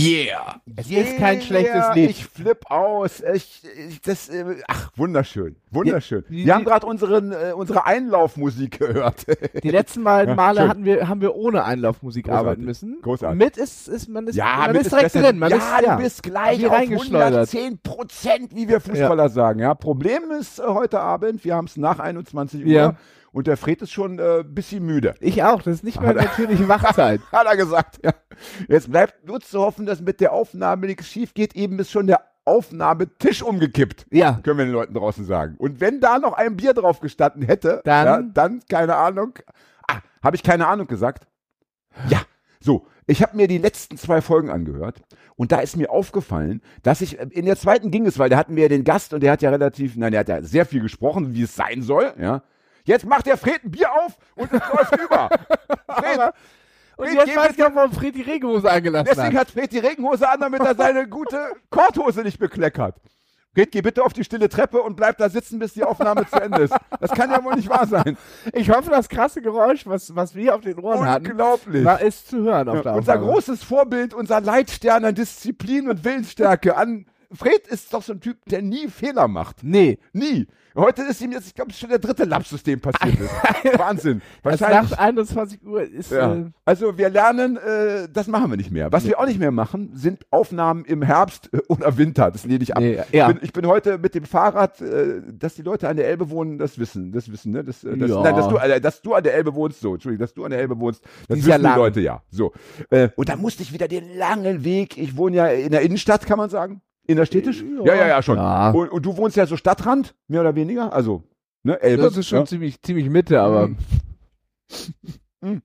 Yeah! Es ist kein schlechtes Lied. Ich flipp aus. Ich, ich, das, äh, ach, wunderschön. Wunderschön. Die- die- wir haben gerade unseren, äh, unsere Einlaufmusik gehört. Die letzten Mal, Ja, Male hatten wir, haben wir ohne Einlaufmusik Großartig. arbeiten müssen. Großartig. Mit ist, ist man ist, ja, man ist direkt besser. drin. Man ja, ist, ja, du bist gleich auf reingeschleudert. 110 Prozent, wie wir Fußballer sagen. Ja, Problem ist äh, heute Abend, wir haben es nach 21 Uhr Ja. Und der Fred ist schon ein äh, bisschen müde. Ich auch. Das ist nicht mehr natürliche Wachzeit. Hat er gesagt, ja. Jetzt bleibt nur zu hoffen, dass mit der Aufnahme nichts schief geht. Eben ist schon der Aufnahmetisch umgekippt. Ja. Können wir den Leuten draußen sagen. Und wenn da noch ein Bier drauf gestanden hätte, Dann- ja, dann keine Ahnung. Ah, habe ich keine Ahnung gesagt? Ja. So, ich habe mir die letzten zwei Folgen angehört und da ist mir aufgefallen, dass ich in der zweiten ging es, weil da hatten wir ja den Gast und der hat ja relativ, nein, der hat ja sehr viel gesprochen, wie es sein soll, ja. Jetzt macht der Fred ein Bier auf und es läuft über. Fred, Und Fred, jetzt weiß auch, warum Fred die Regenhose angelassen Deswegen hat. hat Fred die Regenhose an, damit er seine gute Korthose nicht bekleckert. Fred, geh bitte auf die stille Treppe und bleib da sitzen, bis die Aufnahme zu Ende ist. Das kann ja wohl nicht wahr sein. Ich hoffe, das krasse Geräusch, was, was wir auf den Ohren hatten, Unglaublich. war, ist zu hören auf Ja, der unser Aufnahme. großes Vorbild, unser Leitstern an Disziplin und Willensstärke. An Fred ist doch so ein Typ, der nie Fehler macht. Nee. Nie. Heute ist ihm jetzt, ich glaube, schon der dritte Lapsus, dem passiert ist. Wahnsinn. Wahrscheinlich. nach 21 Uhr ist, Ja. äh, Also wir lernen, äh, das machen wir nicht mehr. Was wir auch nicht mehr machen, sind Aufnahmen im Herbst äh, oder Winter. Das lehne ich ab. Nee, ja. ich, bin, ich bin heute mit dem Fahrrad, äh, dass die Leute an der Elbe wohnen, das wissen, das wissen, ne? Das, äh, das, Ja. Nein, dass du, äh, dass du an der Elbe wohnst, so, Entschuldigung, dass du an der Elbe wohnst, das Die ist ja wissen die. Leute ja. So. Und da musste ich wieder den langen Weg. Ich wohne ja in der Innenstadt, kann man sagen. Innerstädtisch? Ja, ja, ja, schon. Ja. Und, und du wohnst ja so Stadtrand, mehr oder weniger. Also, ne, Elbe. das ist schon ja. ziemlich, ziemlich Mitte, aber Mhm.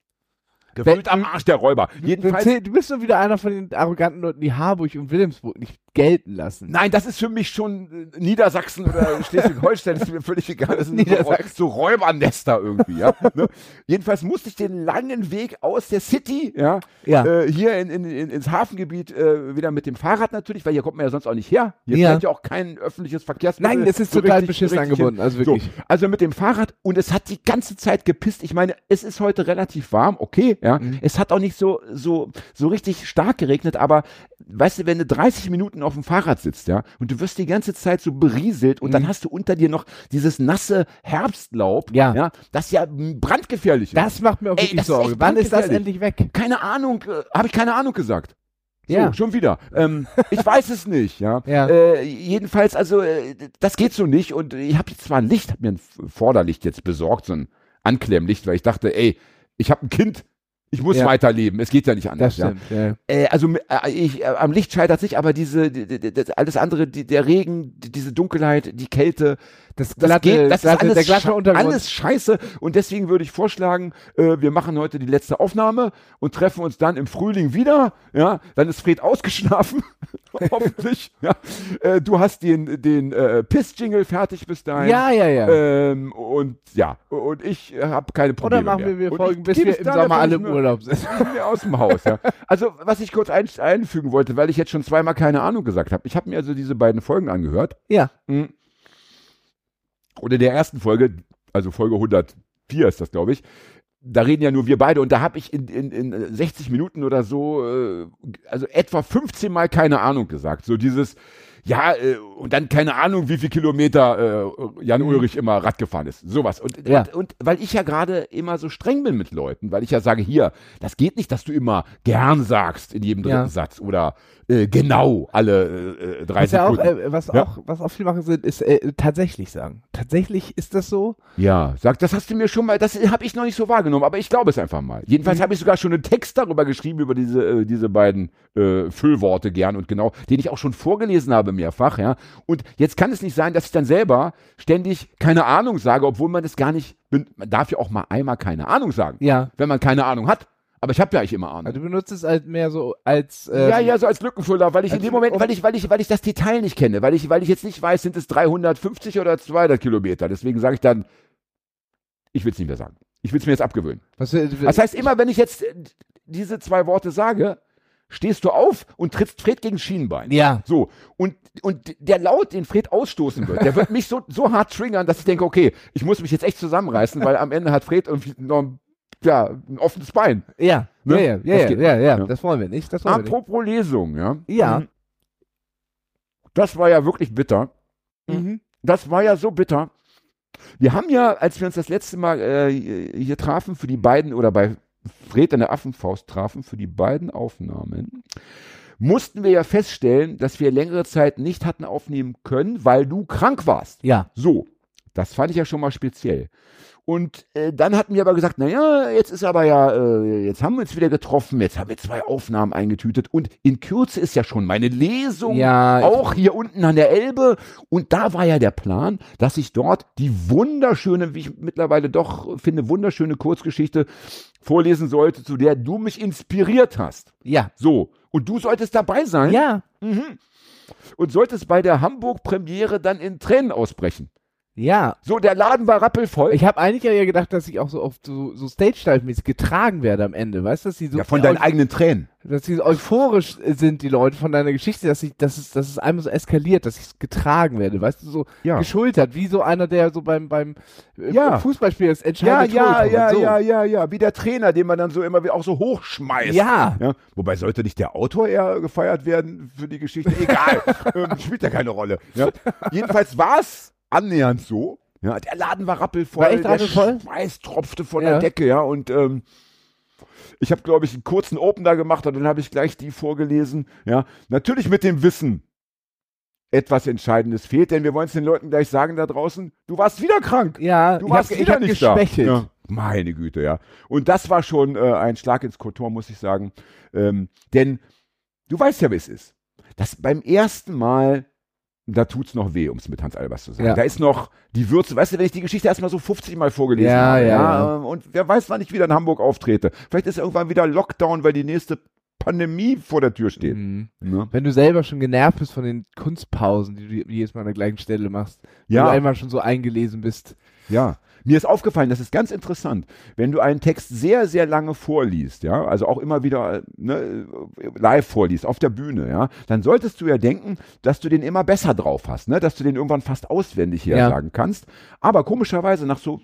Gefühlt am Arsch der Räuber. du, Jedenfalls. du bist so wieder einer von den arroganten Leuten, die Harburg und Wilhelmsburg nicht gelten lassen. Nein, das ist für mich schon äh, Niedersachsen oder Schleswig-Holstein, ist mir völlig egal. Das sind so, Niedersachsen. so Räubernester irgendwie, ja. ne? Jedenfalls musste ich den langen Weg aus der City, ja, Ja. äh, hier in, in, in, ins Hafengebiet äh, wieder mit dem Fahrrad natürlich, weil hier kommt man ja sonst auch nicht her. Hier Ja. fährt ja auch kein öffentliches Verkehrsmittel. Nein, das ist so total richtig- beschissen richtig angebunden, also So, wirklich. also mit dem Fahrrad und es hat die ganze Zeit gepisst. Ich meine, es ist heute relativ warm, okay, ja. Mhm. Es hat auch nicht so, so, so richtig stark geregnet, aber weißt du, wenn du 30 Minuten auf dem Fahrrad sitzt, ja, und du wirst die ganze Zeit so berieselt und Mhm. dann hast du unter dir noch dieses nasse Herbstlaub, Ja. ja das ja brandgefährlich ist. Das macht mir auch Ey, wirklich ist Sorge. Wann ist das endlich weg? keine Ahnung, äh, habe ich keine Ahnung gesagt. So, Ja. schon wieder. Ähm, ich weiß es nicht, ja. Ja. Äh, jedenfalls, also, äh, das geht so nicht. Und ich habe jetzt zwar ein Licht, habe mir ein Vorderlicht jetzt besorgt, so ein Anklemmlicht, weil ich dachte, ey, ich habe ein Kind, ich muss Ja. weiterleben. Es geht ja nicht anders. Das stimmt. Ja. Ja. Äh, also äh, ich, äh, am Licht scheitert nicht, aber diese, die, die, die, alles andere, die, der Regen, die, diese Dunkelheit, die Kälte, Das, das glatte, geht, das glatte, ist alles, der glatte Untergrund. alles scheiße. Und deswegen würde ich vorschlagen, äh, wir machen heute die letzte Aufnahme und treffen uns dann im Frühling wieder. Ja, dann ist Fred ausgeschlafen, hoffentlich. Ja. Äh, du hast den, den äh, Piss-Jingle fertig bis dahin. Ja, ja, ja. Ähm, und ja, und ich habe keine Oder Probleme machen mehr. wir, wir folgen, bis wir im Sommer alle im Urlaub sind. aus dem Haus, ja. Also, was ich kurz ein, einfügen wollte, weil ich jetzt schon zweimal keine Ahnung gesagt habe. Ich habe mir also diese beiden Folgen angehört. Ja. Mhm. Und in der ersten Folge, also Folge 104 ist das, glaube ich, da reden ja nur wir beide und da habe ich in, in, in 60 Minuten oder so, äh, also etwa 15 Mal keine Ahnung gesagt. So dieses, ja, äh, und dann keine Ahnung, wie viel Kilometer äh, Jan Ulrich immer Rad gefahren ist. Sowas. Und, Ja. und, und weil ich ja gerade immer so streng bin mit Leuten, weil ich ja sage, hier, das geht nicht, dass du immer gern sagst in jedem dritten Ja. Satz oder äh, genau alle äh, äh, drei Was, ja auch, Sekunden. äh, was, Ja. auch, was auch viel machen sind, ist äh, tatsächlich sagen. Tatsächlich ist das so. Ja, sag, das hast du mir schon mal, das habe ich noch nicht so wahrgenommen, aber ich glaube es einfach mal. Mhm. Jedenfalls habe ich sogar schon einen Text darüber geschrieben, über diese, äh, diese beiden äh, Füllworte gern und genau, den ich auch schon vorgelesen habe mehrfach, ja. Und jetzt kann es nicht sein, dass ich dann selber ständig keine Ahnung sage, obwohl man es gar nicht, man darf ja auch mal einmal keine Ahnung sagen, Ja. wenn man keine Ahnung hat. Aber ich habe ja eigentlich immer Ahnung. Also du benutzt es halt mehr so als. Ähm, ja, ja, so als Lückenfüller, weil ich in dem Moment, weil ich, weil ich, weil ich das Detail nicht kenne, weil ich, weil ich jetzt nicht weiß, sind es 350 oder 200 Kilometer. Deswegen sage ich dann, Ich will es nicht mehr sagen. Ich will es mir jetzt abgewöhnen. Was, äh, Das heißt, immer wenn ich jetzt äh, diese zwei Worte sage, stehst du auf und trittst Fred gegen Schienenbein. ja. So, und, und der Laut, den Fred ausstoßen wird, der wird mich so, so hart triggern, dass ich denke, okay, ich muss mich jetzt echt zusammenreißen, weil am Ende hat Fred irgendwie noch ein, ja, ein offenes Bein. Ja, Ne? ja, ja, Das ja, ja, ja, das wollen wir nicht. Das wollen wir nicht. Apropos Lesung, ja. Ja. Mhm. Das war ja wirklich bitter. Mhm. Das war ja so bitter. Wir haben ja, als wir uns das letzte Mal äh, hier trafen für die beiden oder bei Fred in der Affenfaust trafen für die beiden Aufnahmen, mussten wir ja feststellen, dass wir längere Zeit nicht hatten aufnehmen können, weil du krank warst. Ja. So, das fand ich ja schon mal speziell. Und äh, dann hatten wir aber gesagt, naja, jetzt ist aber ja, äh, jetzt haben wir uns wieder getroffen, jetzt haben wir zwei Aufnahmen eingetütet und in Kürze ist ja schon meine Lesung Ja, auch hier unten an der Elbe. Und da war ja der Plan, dass ich dort die wunderschöne, wie ich mittlerweile doch finde, wunderschöne Kurzgeschichte vorlesen sollte, zu der du mich inspiriert hast. Ja. So, und du solltest dabei sein Ja. mhm. und solltest bei der Hamburg-Premiere dann in Tränen ausbrechen. Ja. So, der Laden war rappelvoll. Ich habe eigentlich ja gedacht, dass ich auch so oft so, so Stage-Dive-mäßig getragen werde am Ende, weißt du, dass sie so ja, von deinen eigenen Tränen. dass sie euphorisch sind, die Leute von deiner Geschichte, dass ich, dass es, dass es einmal so eskaliert, dass ich getragen werde, weißt du, so Ja. geschultert, wie so einer, der so beim, beim äh, Ja. Fußballspiel das Ja, entscheidende ja, ja, bekommt, so. ja, ja, ja. Wie der Trainer, den man dann so immer wie- auch so hochschmeißt. Ja. Ja, wobei sollte nicht der Autor eher gefeiert werden für die Geschichte? Egal, ähm, spielt ja keine Rolle. Ja. Jedenfalls war es annähernd so. Ja, der Laden war rappelvoll, War echt der rappelvoll? Schweiß tropfte von Ja. der Decke, ja, und ähm, ich habe, glaube ich, einen kurzen Opener gemacht und dann habe ich gleich die vorgelesen. Ja, natürlich mit dem Wissen, etwas Entscheidendes fehlt, denn wir wollen es den Leuten gleich sagen da draußen, du warst wieder krank. Ja, Du warst wieder nicht geschwächelt. da. Ja. Meine Güte, ja. Und das war schon äh, ein Schlag ins Kotor, muss ich sagen. Ähm, denn du weißt ja, wie es ist. Das beim ersten Mal, da tut's noch weh, um es mit Hans Albers zu sagen. Ja. Da ist noch die Würze. Weißt du, wenn ich die Geschichte erstmal so 50 Mal vorgelesen Ja, habe, ja, ja. ähm, und wer weiß, wann ich wieder in Hamburg auftrete. Vielleicht ist irgendwann wieder Lockdown, weil die nächste Pandemie vor der Tür steht. Mhm. Ne? Wenn du selber schon genervt bist von den Kunstpausen, die du jedes Mal an der gleichen Stelle machst, wenn du einmal schon so eingelesen bist. Ja, mir ist aufgefallen, das ist ganz interessant, wenn du einen Text sehr, sehr lange vorliest, ja, also auch immer wieder ne, live vorliest, auf der Bühne, ja, dann solltest du ja denken, dass du den immer besser drauf hast, ne, dass du den irgendwann fast auswendig hier Ja. sagen kannst. Aber komischerweise nach so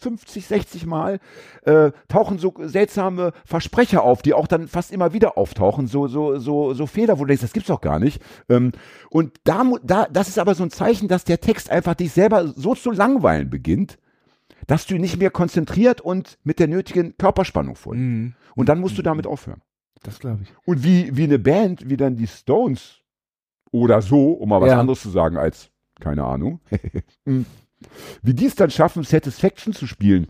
50, 60 Mal äh, tauchen so seltsame Versprecher auf, die auch dann fast immer wieder auftauchen, so so so so Fehler, wo du denkst, das gibt's doch gar nicht. Ähm, und da, da das ist aber so ein Zeichen, dass der Text einfach dich selber so zu langweilen beginnt, dass du nicht mehr konzentriert und mit der nötigen Körperspannung vorliest. Mhm. Und dann musst du damit aufhören. Das glaube ich. Und wie, wie eine Band, wie dann die Stones oder so, um mal was Ja. anderes zu sagen als, keine Ahnung, wie die es dann schaffen, Satisfaction zu spielen,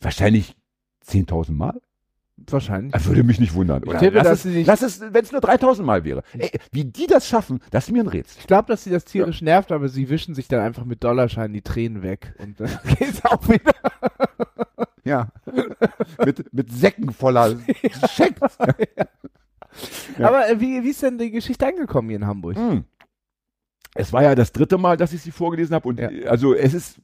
wahrscheinlich 10.000 Mal? Wahrscheinlich. Das würde mich nicht wundern. Oder tippe, lass, es, lass es, wenn es nur 3.000 Mal wäre. Ey, wie die das schaffen, das ist mir ein Rätsel. Ich glaube, dass sie das tierisch nervt, aber sie wischen sich dann einfach mit Dollarscheinen die Tränen weg. Und dann geht's auch wieder. Ja. mit, mit Säcken voller Schecks. Ja. Aber äh, wie, wie ist denn die Geschichte angekommen hier in Hamburg? Mm. Es war ja das dritte Mal, dass ich sie vorgelesen habe und Ja. äh, also es ist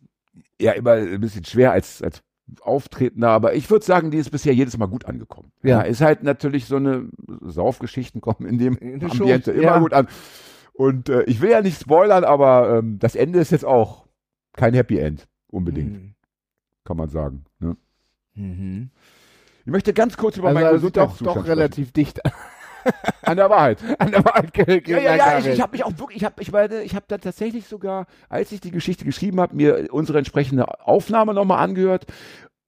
ja immer ein bisschen schwer als, als Auftretender, aber ich würde sagen, die ist bisher jedes Mal gut angekommen. Ja. ist halt natürlich so eine Saufgeschichten kommen in dem In Ambiente immer ja. gut an. Und äh, ich will ja nicht spoilern, aber ähm, das Ende ist jetzt auch kein Happy End, unbedingt, Mhm. kann man sagen. Ne? Mhm. Ich möchte ganz kurz über Also, meinen also doch, Gesundheitszustand doch relativ dicht. an der Wahrheit. an der Wahrheit Ja, ja, ja, ich, ich habe mich auch wirklich, ich habe ich meine, ich habe da tatsächlich sogar, als ich die Geschichte geschrieben habe, mir unsere entsprechende Aufnahme nochmal angehört,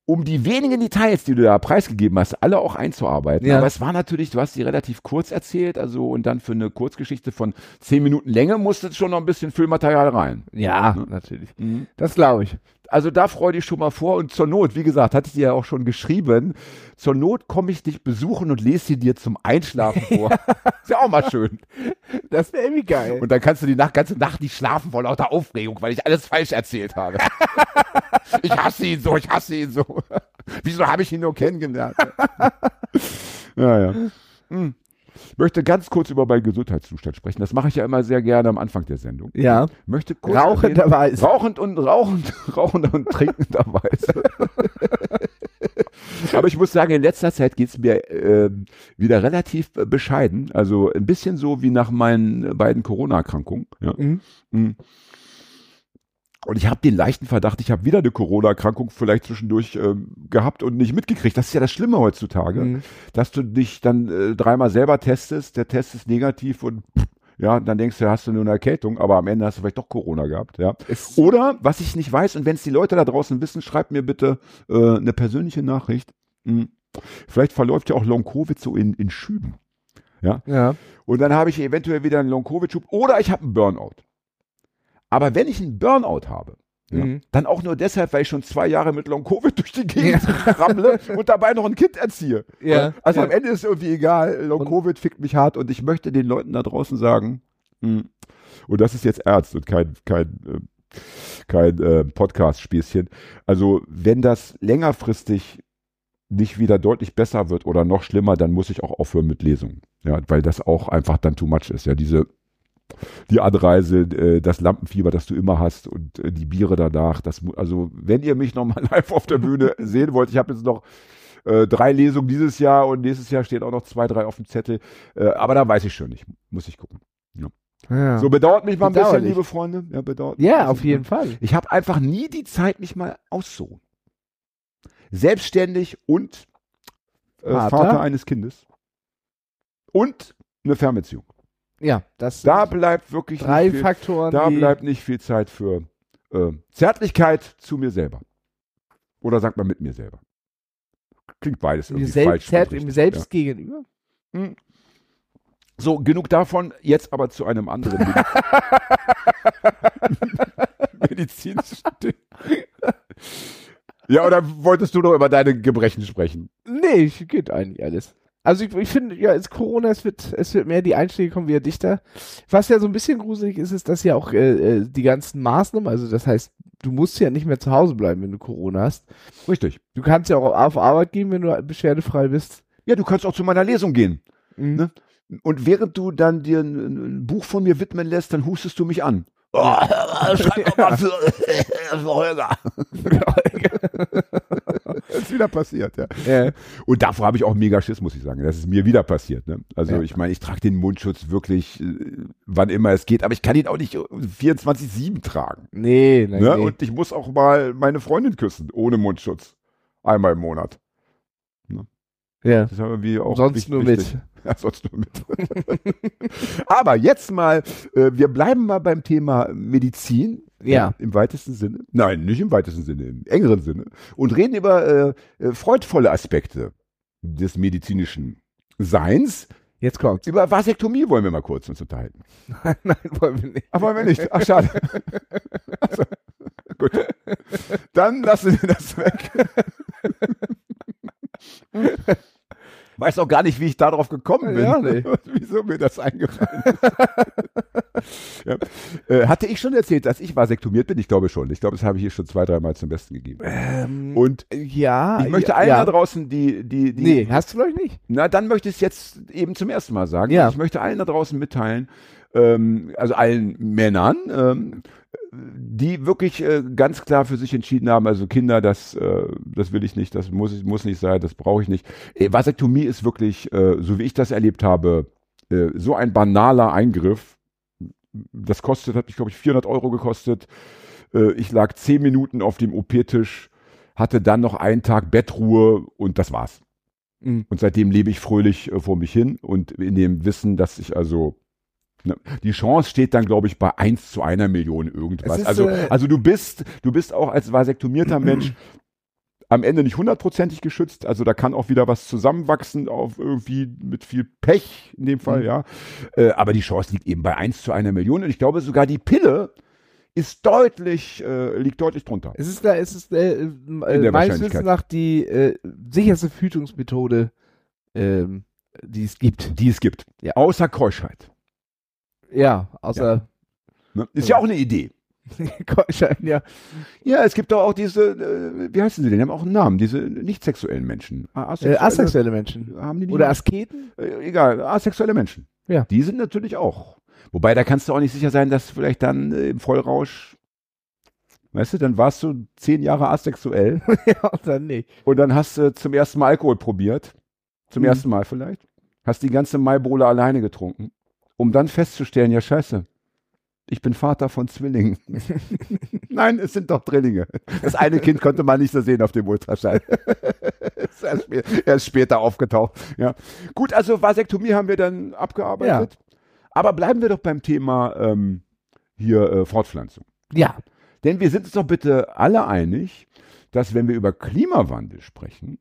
um die wenigen Details, die du da preisgegeben hast, alle auch einzuarbeiten. Ja. Aber es war natürlich, du hast die relativ kurz erzählt, also und dann für eine Kurzgeschichte von zehn Minuten Länge musste schon noch ein bisschen Füllmaterial rein. ja, Ne? natürlich. Das glaube ich. Also da freu dich schon mal vor und zur Not, wie gesagt, hatte ich dir ja auch schon geschrieben, zur Not komme ich dich besuchen und lese sie dir zum Einschlafen vor. Ist ja auch mal schön. Das wäre irgendwie geil. Und dann kannst du die Nacht, ganze Nacht nicht schlafen vor lauter Aufregung, weil ich alles falsch erzählt habe. ich hasse ihn so, ich hasse ihn so. Wieso habe ich ihn nur kennengelernt? ja, ja. Hm. Ich möchte ganz kurz über meinen Gesundheitszustand sprechen. Das mache ich ja immer sehr gerne am Anfang der Sendung. Ja. Möchte kurz Rauchenderweise. Rauchend und rauchend, rauchend und trinkenderweise. Aber ich muss sagen, in letzter Zeit geht's mir äh, wieder relativ äh, bescheiden. Also ein bisschen so wie nach meinen beiden Corona-Erkrankungen. Ja. Mhm. Mhm. Und ich habe den leichten Verdacht, ich habe wieder eine Corona-Erkrankung vielleicht zwischendurch ähm, gehabt und nicht mitgekriegt. Das ist ja das Schlimme heutzutage, Mhm. dass du dich dann äh, dreimal selber testest, der Test ist negativ und pff, ja, dann denkst du, hast du nur eine Erkältung, aber am Ende hast du vielleicht doch Corona gehabt, ja. Es- Oder, was ich nicht weiß, und wenn es die Leute da draußen wissen, schreibt mir bitte äh, eine persönliche Nachricht. Hm. Vielleicht verläuft ja auch Long-Covid so in, in Schüben. Ja. Und dann habe ich eventuell wieder einen Long-Covid-Schub oder ich habe einen Burnout. Aber wenn ich einen Burnout habe, ja, Mhm. dann auch nur deshalb, weil ich schon zwei Jahre mit Long-Covid durch die Gegend rammle und dabei noch ein Kind erziehe. Ja, Also ja. am Ende ist irgendwie egal, Long-Covid fickt mich hart und ich möchte den Leuten da draußen sagen, hm, und das ist jetzt ernst und kein, kein, äh, kein äh, Podcast-Spießchen. Also wenn das längerfristig nicht wieder deutlich besser wird oder noch schlimmer, dann muss ich auch aufhören mit Lesungen. Ja, weil das auch einfach dann too much ist. Ja, diese die Anreise, äh, das Lampenfieber, das du immer hast und äh, die Biere danach. Das, also wenn ihr mich nochmal live auf der Bühne sehen wollt, ich habe jetzt noch äh, drei Lesungen dieses Jahr und nächstes Jahr stehen auch noch zwei, drei auf dem Zettel. Äh, aber da weiß ich schon nicht. Muss ich gucken. Ja. So bedauert mich mal ein bisschen, liebe Freunde. Ja, bedauert ja, auf jeden Fall. Ich habe einfach nie die Zeit, mich mal auszuruhen. Selbstständig und Vater? Vater. eines Kindes. Und eine Fernbeziehung. Ja, das Da sind bleibt wirklich drei nicht viel, Faktoren. da bleibt nicht viel Zeit für äh, Zärtlichkeit zu mir selber. Oder sagt man mit mir selber. Klingt beides mir irgendwie selbst, falsch. zert, ihm selbst gegenüber. Ja. Hm. So, genug davon. Jetzt aber zu einem anderen Medi- medizinischen Ding. Ja, oder wolltest du noch über deine Gebrechen sprechen? Nee, ich- geht eigentlich alles. Also ich, ich finde, ja, es Corona, es wird, es wird mehr, die Einschläge kommen wieder dichter. Was ja so ein bisschen gruselig ist, ist, dass ja auch äh, äh, die ganzen Maßnahmen, also das heißt, du musst ja nicht mehr zu Hause bleiben, wenn du Corona hast. Richtig. Du kannst ja auch auf Arbeit gehen, wenn du beschwerdefrei bist. Ja, du kannst auch zu meiner Lesung gehen. Mhm. Ne? Und während du dann dir ein, ein Buch von mir widmen lässt, dann hustest du mich an. Oh, schreib doch mal für, für Holger. das ist wieder passiert, ja. Ja. Und davor habe ich auch mega Schiss, muss ich sagen. Das ist mir wieder passiert. Ne? Also Ja. ich meine, ich trage den Mundschutz wirklich, äh, wann immer es geht, aber ich kann ihn auch nicht 24-7 tragen. Nee, nein, Ne? nee. Und ich muss auch mal meine Freundin küssen, ohne Mundschutz. Einmal im Monat. Ja. Das ja irgendwie auch Sonst wich- nur wichtig. mit. Ja, sonst nur mit. Aber jetzt mal, äh, wir bleiben mal beim Thema Medizin. Ja. Im weitesten Sinne. Nein, nicht im weitesten Sinne, im engeren Sinne. Und reden über äh, äh, freudvolle Aspekte des medizinischen Seins. Jetzt kommt's. Über Vasektomie wollen wir mal kurz uns unterhalten. Nein, wollen wir nicht. Ach, wollen wir nicht? Ach, schade. Also, gut. Dann lassen wir das weg. Weiß auch gar nicht, wie ich darauf gekommen bin. Ja, nee. Wieso mir das eingefallen ist. ja. äh, hatte ich schon erzählt, dass ich vasektomiert bin? Ich glaube schon. Ich glaube, das habe ich hier schon zwei, dreimal zum Besten gegeben. Ähm, Und ja. ich möchte allen ja. da draußen, die, die, die, Nee, hast du ich nicht. na, dann möchte ich es jetzt eben zum ersten Mal sagen. Ja. Ich möchte allen da draußen mitteilen, ähm, also allen Männern, ähm, die wirklich äh, ganz klar für sich entschieden haben, also Kinder, das, äh, das will ich nicht, das muss, ich- muss nicht sein, das brauche ich nicht. Äh, Vasektomie ist wirklich, äh, so wie ich das erlebt habe, äh, so ein banaler Eingriff. Das kostet, hat mich, glaube ich, 400 Euro gekostet. Äh, ich lag zehn Minuten auf dem OP-Tisch, hatte dann noch einen Tag Bettruhe und das war's. Mhm. Und seitdem lebe ich fröhlich vor mich hin und in dem Wissen, dass ich also die Chance steht dann, glaube ich, bei 1 zu einer Million irgendwas. Ist, Also, äh, also du bist, du bist auch als vasektomierter Mensch am Ende nicht hundertprozentig geschützt. Also da kann auch wieder was zusammenwachsen auf irgendwie mit viel Pech in dem Fall, Mhm. ja. Äh, aber die Chance liegt eben bei 1 zu einer Million. Und ich glaube sogar die Pille ist deutlich, äh, liegt deutlich drunter. Es ist da, es ist äh, äh, meines. Wissens nach die äh, sicherste Verhütungsmethode, ähm, die es gibt. Die es gibt. Ja. Außer Keuschheit. Ja, außer Ne? Ist ja auch eine Idee. ja. Ja, es gibt doch auch diese, äh, wie heißen sie denn? Die haben auch einen Namen, diese nicht sexuellen Menschen. Asexuelle, äh, asexuelle Menschen. Haben die Oder Asketen? Äh, egal, asexuelle Menschen. Ja. Die sind natürlich auch. Wobei, da kannst du auch nicht sicher sein, dass vielleicht dann äh, im Vollrausch, weißt du, dann warst du zehn Jahre asexuell. ja, und dann nicht. Und dann hast du zum ersten Mal Alkohol probiert. Zum Mhm. ersten Mal vielleicht. Hast die ganze Maibowle alleine getrunken. Um dann festzustellen, ja scheiße, ich bin Vater von Zwillingen. Nein, es sind doch Drillinge. Das eine Kind konnte man nicht so sehen auf dem Ultraschall. ist spä- erst später aufgetaucht. Ja. Gut, also Vasektomie haben wir dann abgearbeitet. Aber bleiben wir doch beim Thema ähm, hier äh, Fortpflanzung. Ja. Denn wir sind uns doch bitte alle einig, dass wenn wir über Klimawandel sprechen,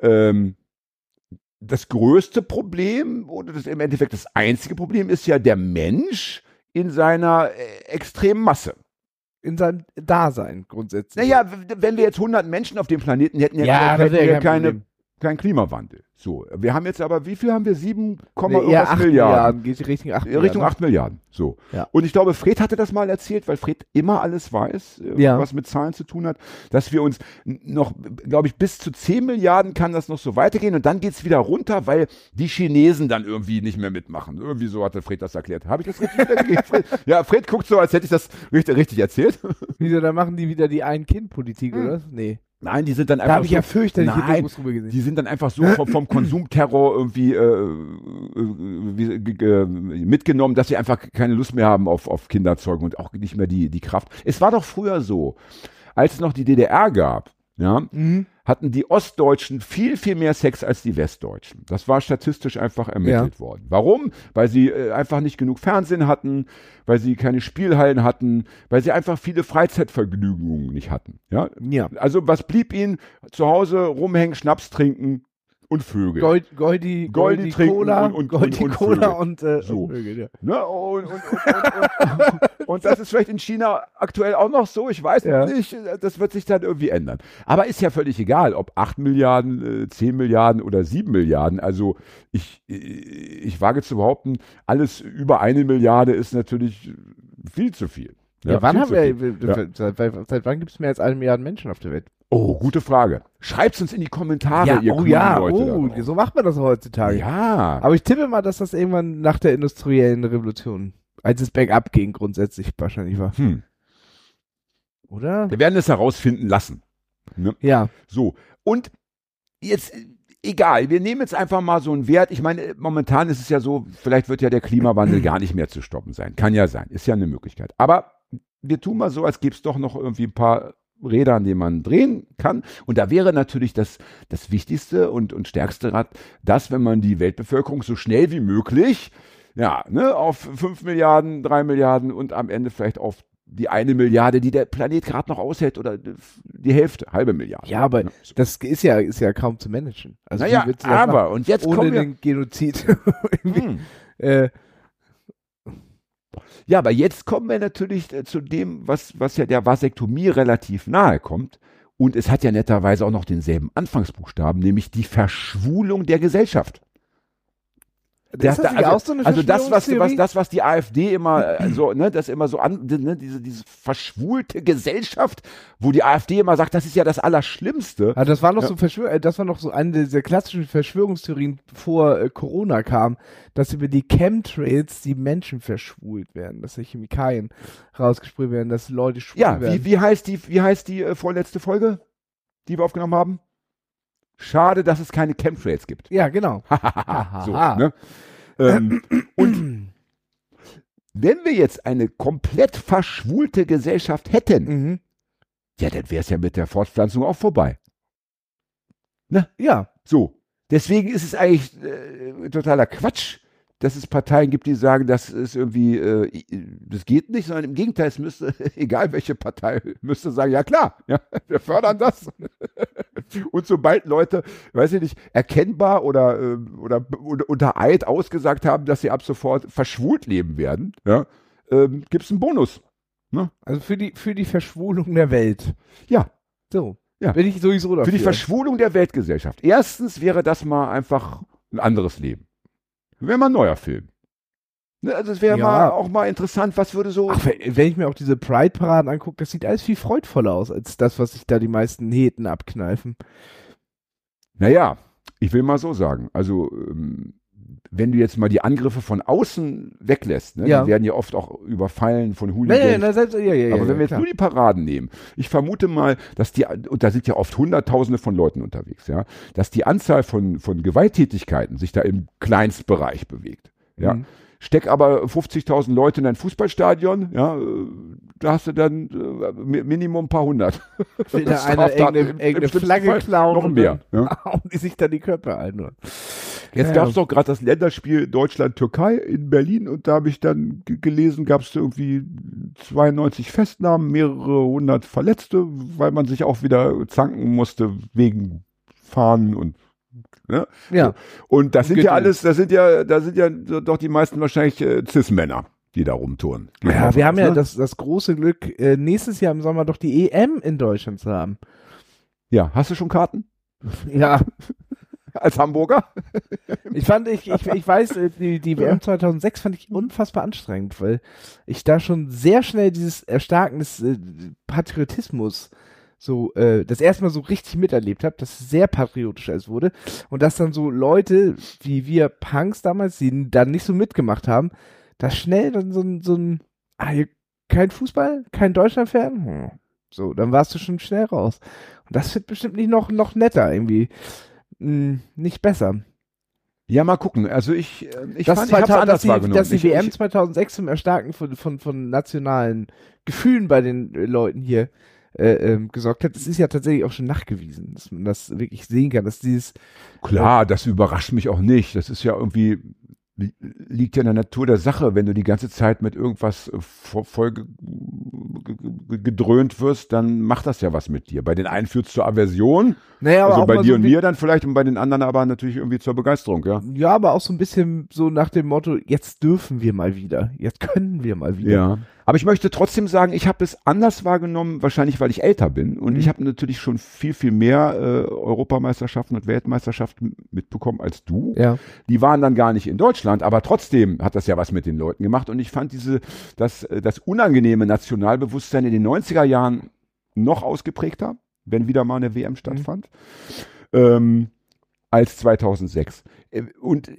ähm, das größte Problem oder das im Endeffekt das einzige Problem ist ja der Mensch in seiner äh, extremen Masse. In seinem Dasein grundsätzlich. Naja, w- wenn wir jetzt 100 Menschen auf dem Planeten hätten, ja, hätten wäre wir kein keine, Problem. kein Klimawandel. So, wir haben jetzt aber, wie viel haben wir? 7, Nee, irgendwas eher 8 Milliarden. Milliarden. Geht Richtung 8 Ja, Richtung 8 Milliarden. So. Ja. Und ich glaube, Fred hatte das mal erzählt, weil Fred immer alles weiß, äh, Ja. was mit Zahlen zu tun hat, dass wir uns noch, glaube ich, bis zu 10 Milliarden kann das noch so weitergehen und dann geht's wieder runter, weil die Chinesen dann irgendwie nicht mehr mitmachen. Irgendwie so hatte Fred das erklärt. Habe ich das richtig? Fred? Ja, Fred guckt so, als hätte ich das richtig, richtig erzählt. Wieso, da machen die wieder die Ein-Kind-Politik, Hm. oder? Nee. Nein, die sind dann Da einfach habe ich so, ja fürchterliche Nein, gesehen. Die sind dann einfach so vom, vom Konsumterror irgendwie äh, äh, wie, äh, mitgenommen, dass sie einfach keine Lust mehr haben auf, auf Kinderzeugen und auch nicht mehr die, die Kraft. Es war doch früher so, als es noch die DDR gab, ja, Mhm. hatten die Ostdeutschen viel, viel mehr Sex als die Westdeutschen. Das war statistisch einfach ermittelt worden. Warum? Weil sie äh, einfach nicht genug Fernsehen hatten, weil sie keine Spielhallen hatten, weil sie einfach viele Freizeitvergnügungen nicht hatten. Ja, Ja. also was blieb ihnen? Zu Hause rumhängen, Schnaps trinken und Vögel. Gold, Goldi, Goldi Goldi Cola, und- und- Goldi und- und Cola Vögel. und, äh, So. und Vögel, ja. Ne? Und, und, und, und, das ist vielleicht in China aktuell auch noch so, ich weiß Ja. nicht. Das wird sich dann irgendwie ändern. Aber ist ja völlig egal, ob 8 Milliarden, äh, 10 Milliarden oder 7 Milliarden. Also ich, äh, ich wage zu behaupten, alles über eine Milliarde ist natürlich viel zu viel. Ja, wann viel haben zu wir. Ja. Seit, seit, wann gibt es mehr als eine Milliarde Menschen auf der Welt? Oh, gute Frage. Schreibt's uns in die Kommentare, ihr oh ja, Leute. oh, so macht man das heutzutage. Ja. Aber ich tippe mal, dass das irgendwann nach der industriellen Revolution, als es bergab ging, grundsätzlich wahrscheinlich war. Hm. Oder? Wir werden es herausfinden lassen. Ja. So. Und jetzt, äh, egal, wir nehmen jetzt einfach mal so einen Wert. Ich meine, momentan ist es ja so, vielleicht wird ja der Klimawandel gar nicht mehr zu stoppen sein. Kann ja sein. Ist ja eine Möglichkeit. Aber wir tun mal so, als gäbe es doch noch irgendwie ein paar Räder, an denen man drehen kann. Und da wäre natürlich das, das wichtigste und, und stärkste Rad, dass, wenn man die Weltbevölkerung so schnell wie möglich, ja, ne, auf 5 Milliarden, 3 Milliarden und am Ende vielleicht auf die eine Milliarde, die der Planet gerade noch aushält, oder die Hälfte, halbe Milliarde. Ja, aber Ne? das ist ja, ist ja kaum zu managen. Also Naja, aber, machen? und jetzt ohne kommen wir. den Genozid. Hm. äh, Ja, aber jetzt kommen wir natürlich äh, zu dem, was, was ja der Vasektomie relativ nahe kommt. Und es hat ja netterweise auch noch denselben Anfangsbuchstaben, nämlich die Verschwulung der Gesellschaft. Ist das nicht also, auch so eine also das, was, was, das, was die AfD immer äh, so, ne, das immer so an, ne, diese, diese verschwulte Gesellschaft, wo die AfD immer sagt, das ist ja das Allerschlimmste. Ah, das war noch Ja. so Verschwör äh, das war noch so eine dieser klassischen Verschwörungstheorien bevor äh, Corona kam, dass über die Chemtrails die Menschen verschwult werden, dass Chemikalien rausgesprüht werden, dass Leute schwul Ja, werden. wie, wie heißt die, wie heißt die äh, vorletzte Folge, die wir aufgenommen haben? Schade, dass es keine Chemtrails gibt. ja, genau. so, ne? ähm, und wenn wir jetzt eine komplett verschwulte Gesellschaft hätten, Mhm. ja, dann wäre es ja mit der Fortpflanzung auch vorbei. Ja, So. Deswegen ist es eigentlich äh, totaler Quatsch, dass es Parteien gibt, die sagen, das ist irgendwie, äh, das geht nicht, sondern im Gegenteil, es müsste, egal welche Partei, müsste sagen, ja klar, ja, wir fördern das. Und sobald Leute, weiß ich nicht, erkennbar oder, äh, oder, oder unter Eid ausgesagt haben, dass sie ab sofort verschwult leben werden, ja, ähm, gibt es einen Bonus. also für die für die Verschwulung der Welt. Ja, So. Ja. Bin ich sowieso dafür. für die Verschwulung der Weltgesellschaft. Erstens wäre das mal einfach ein anderes Leben. Wäre mal ein neuer Film. Ne, also es wäre Ja. mal auch mal interessant, was würde so. Ach, wenn wenn ich mir auch diese Pride-Paraden angucke, das sieht alles viel freudvoller aus, als das, was sich da die meisten Heten abkneifen. Naja, ich will mal so sagen. Also, ähm, wenn du jetzt mal die Angriffe von außen weglässt, ne, Ja. die werden ja oft auch überfallen von Hooligans. nee, na, selbst, ja, ja, ja, Aber wenn wir jetzt klar. nur die Paraden nehmen, ich vermute mal, dass die, und da sind ja oft Hunderttausende von Leuten unterwegs, ja, dass die Anzahl von, von Gewalttätigkeiten sich da im Kleinstbereich bewegt. Ja. Mhm. Steck aber 50.000 Leute in ein Fußballstadion, ja, äh, da hast du dann äh, mi- Minimum ein paar hundert. Will da einer irgendeine, irgendeine Flagge Fall klauen noch und mehr, ja. hauen die sich dann die Köpfe ein. Jetzt Ja, gab es doch gerade das Länderspiel Deutschland-Türkei in Berlin und da habe ich dann gelesen, gab es irgendwie 92 Festnahmen, mehrere hundert Verletzte, weil man sich auch wieder zanken musste wegen Fahnen und ne? Ja, Und das sind ja Gürtel. alles, das sind ja, da sind ja doch die meisten wahrscheinlich äh, Cis-Männer, die da rumtouren. Ich ja wir haben ja ne? das, das große Glück, äh, nächstes Jahr im Sommer doch die EM in Deutschland zu haben. Ja, hast du schon Karten? Ja, Als Hamburger? ich fand, ich, ich, ich weiß, äh, die, die WM 2006 fand ich unfassbar anstrengend, weil ich da schon sehr schnell dieses Erstarken des äh, Patriotismus so äh, das erste Mal so richtig miterlebt habe, dass es sehr patriotisch alles wurde und dass dann so Leute wie wir Punks damals, die dann nicht so mitgemacht haben, da schnell dann so ein, so ein ah, kein Fußball, kein Deutschland-Fan, hm. so, dann warst du schon schnell raus. Und das wird bestimmt nicht noch, noch netter irgendwie, Hm, nicht besser. Ja, mal gucken. Also ich, äh, ich das fand, ich hab's 2000 anders dass die, wahrgenommen. dass die Ich- WM ich, 2006 zum Erstarken von, von, von nationalen Gefühlen bei den äh, Leuten hier äh, ähm, gesorgt hat. Es ist ja tatsächlich auch schon nachgewiesen, dass man das wirklich sehen kann, dass dieses Klar, das überrascht mich auch nicht. Das ist ja irgendwie, li- liegt ja in der Natur der Sache, wenn du die ganze Zeit mit irgendwas äh, vo- voll ge- ge- ge- gedröhnt wirst, dann macht das ja was mit dir. Bei den einen führt es zur Aversion, naja, aber also bei dir so und mir dann vielleicht und bei den anderen aber natürlich irgendwie zur Begeisterung, ja. Ja, aber auch so ein bisschen so nach dem Motto, jetzt dürfen wir mal wieder, jetzt können wir mal wieder. Ja. Aber ich möchte trotzdem sagen, ich habe es anders wahrgenommen, wahrscheinlich weil ich älter bin. Und Mhm. ich habe natürlich schon viel, viel mehr äh, Europameisterschaften und Weltmeisterschaften mitbekommen als du. Ja. Die waren dann gar nicht in Deutschland, aber trotzdem hat das ja was mit den Leuten gemacht. Und ich fand diese, das, äh, das unangenehme Nationalbewusstsein in den 90er Jahren noch ausgeprägter, wenn wieder mal eine WM stattfand, ähm, als 2006. Äh, Und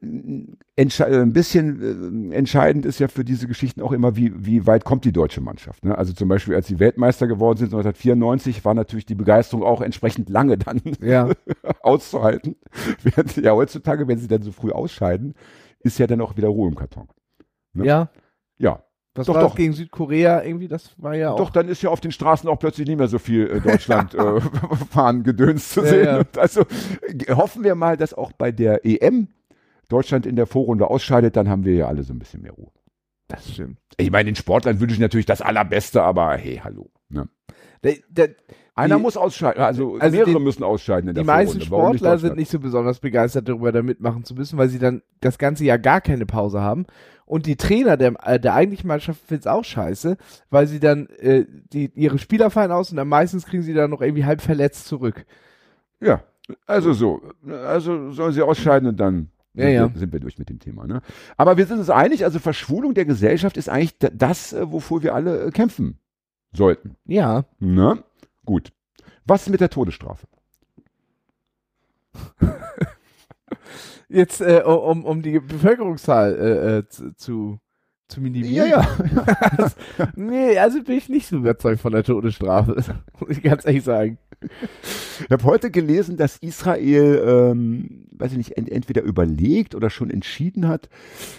ein bisschen äh, entscheidend ist ja für diese Geschichten auch immer, wie, wie weit kommt die deutsche Mannschaft. Ne? Also zum Beispiel, als sie Weltmeister geworden sind 1994, war natürlich die Begeisterung auch entsprechend lange dann Ja. auszuhalten. Während sie ja heutzutage, wenn sie dann so früh ausscheiden, ist ja dann auch wieder Ruhe im Karton. Ne? ja. Ja. Was Doch, war doch. das gegen Südkorea irgendwie? Das war ja auch. Doch, dann ist ja auf den Straßen auch plötzlich nicht mehr so viel äh, Deutschland äh, fahren gedöns zu Ja, sehen. ja. Also äh, hoffen wir mal, dass auch bei der EM Deutschland in der Vorrunde ausscheidet, dann haben wir ja alle so ein bisschen mehr Ruhe. das stimmt. Ich meine, den Sportlern wünsche ich natürlich das Allerbeste, aber hey, hallo. Ne? Der, der, Einer Die- muss ausscheiden, also, Also mehrere die- müssen ausscheiden in die der meisten Vorrunde. Sportler sind Deutschland? nicht so besonders begeistert darüber, da mitmachen zu müssen, weil sie dann das ganze Jahr gar keine Pause haben. Und die Trainer der, äh, der eigentlichen Mannschaft finden es auch scheiße, weil sie dann äh, die, ihre Spieler fallen aus und dann meistens kriegen sie dann noch irgendwie halb verletzt zurück. Ja, also so. Also sollen sie ausscheiden und dann Ja, sind, ja. Wir, sind wir durch mit dem Thema. Ne? Aber wir sind uns einig, also Verschwulung der Gesellschaft ist eigentlich da- das, äh, wofür wir alle äh, kämpfen sollten. Ja. Ne? Gut. Was ist mit der Todesstrafe? Jetzt, äh, um, um die Bevölkerungszahl äh, äh, zu, zu, minimieren. ja. nee, also bin ich nicht so überzeugt von der Todesstrafe, muss ich ganz ehrlich sagen. Ich habe heute gelesen, dass Israel, ähm, weiß ich nicht, ent entweder überlegt oder schon entschieden hat,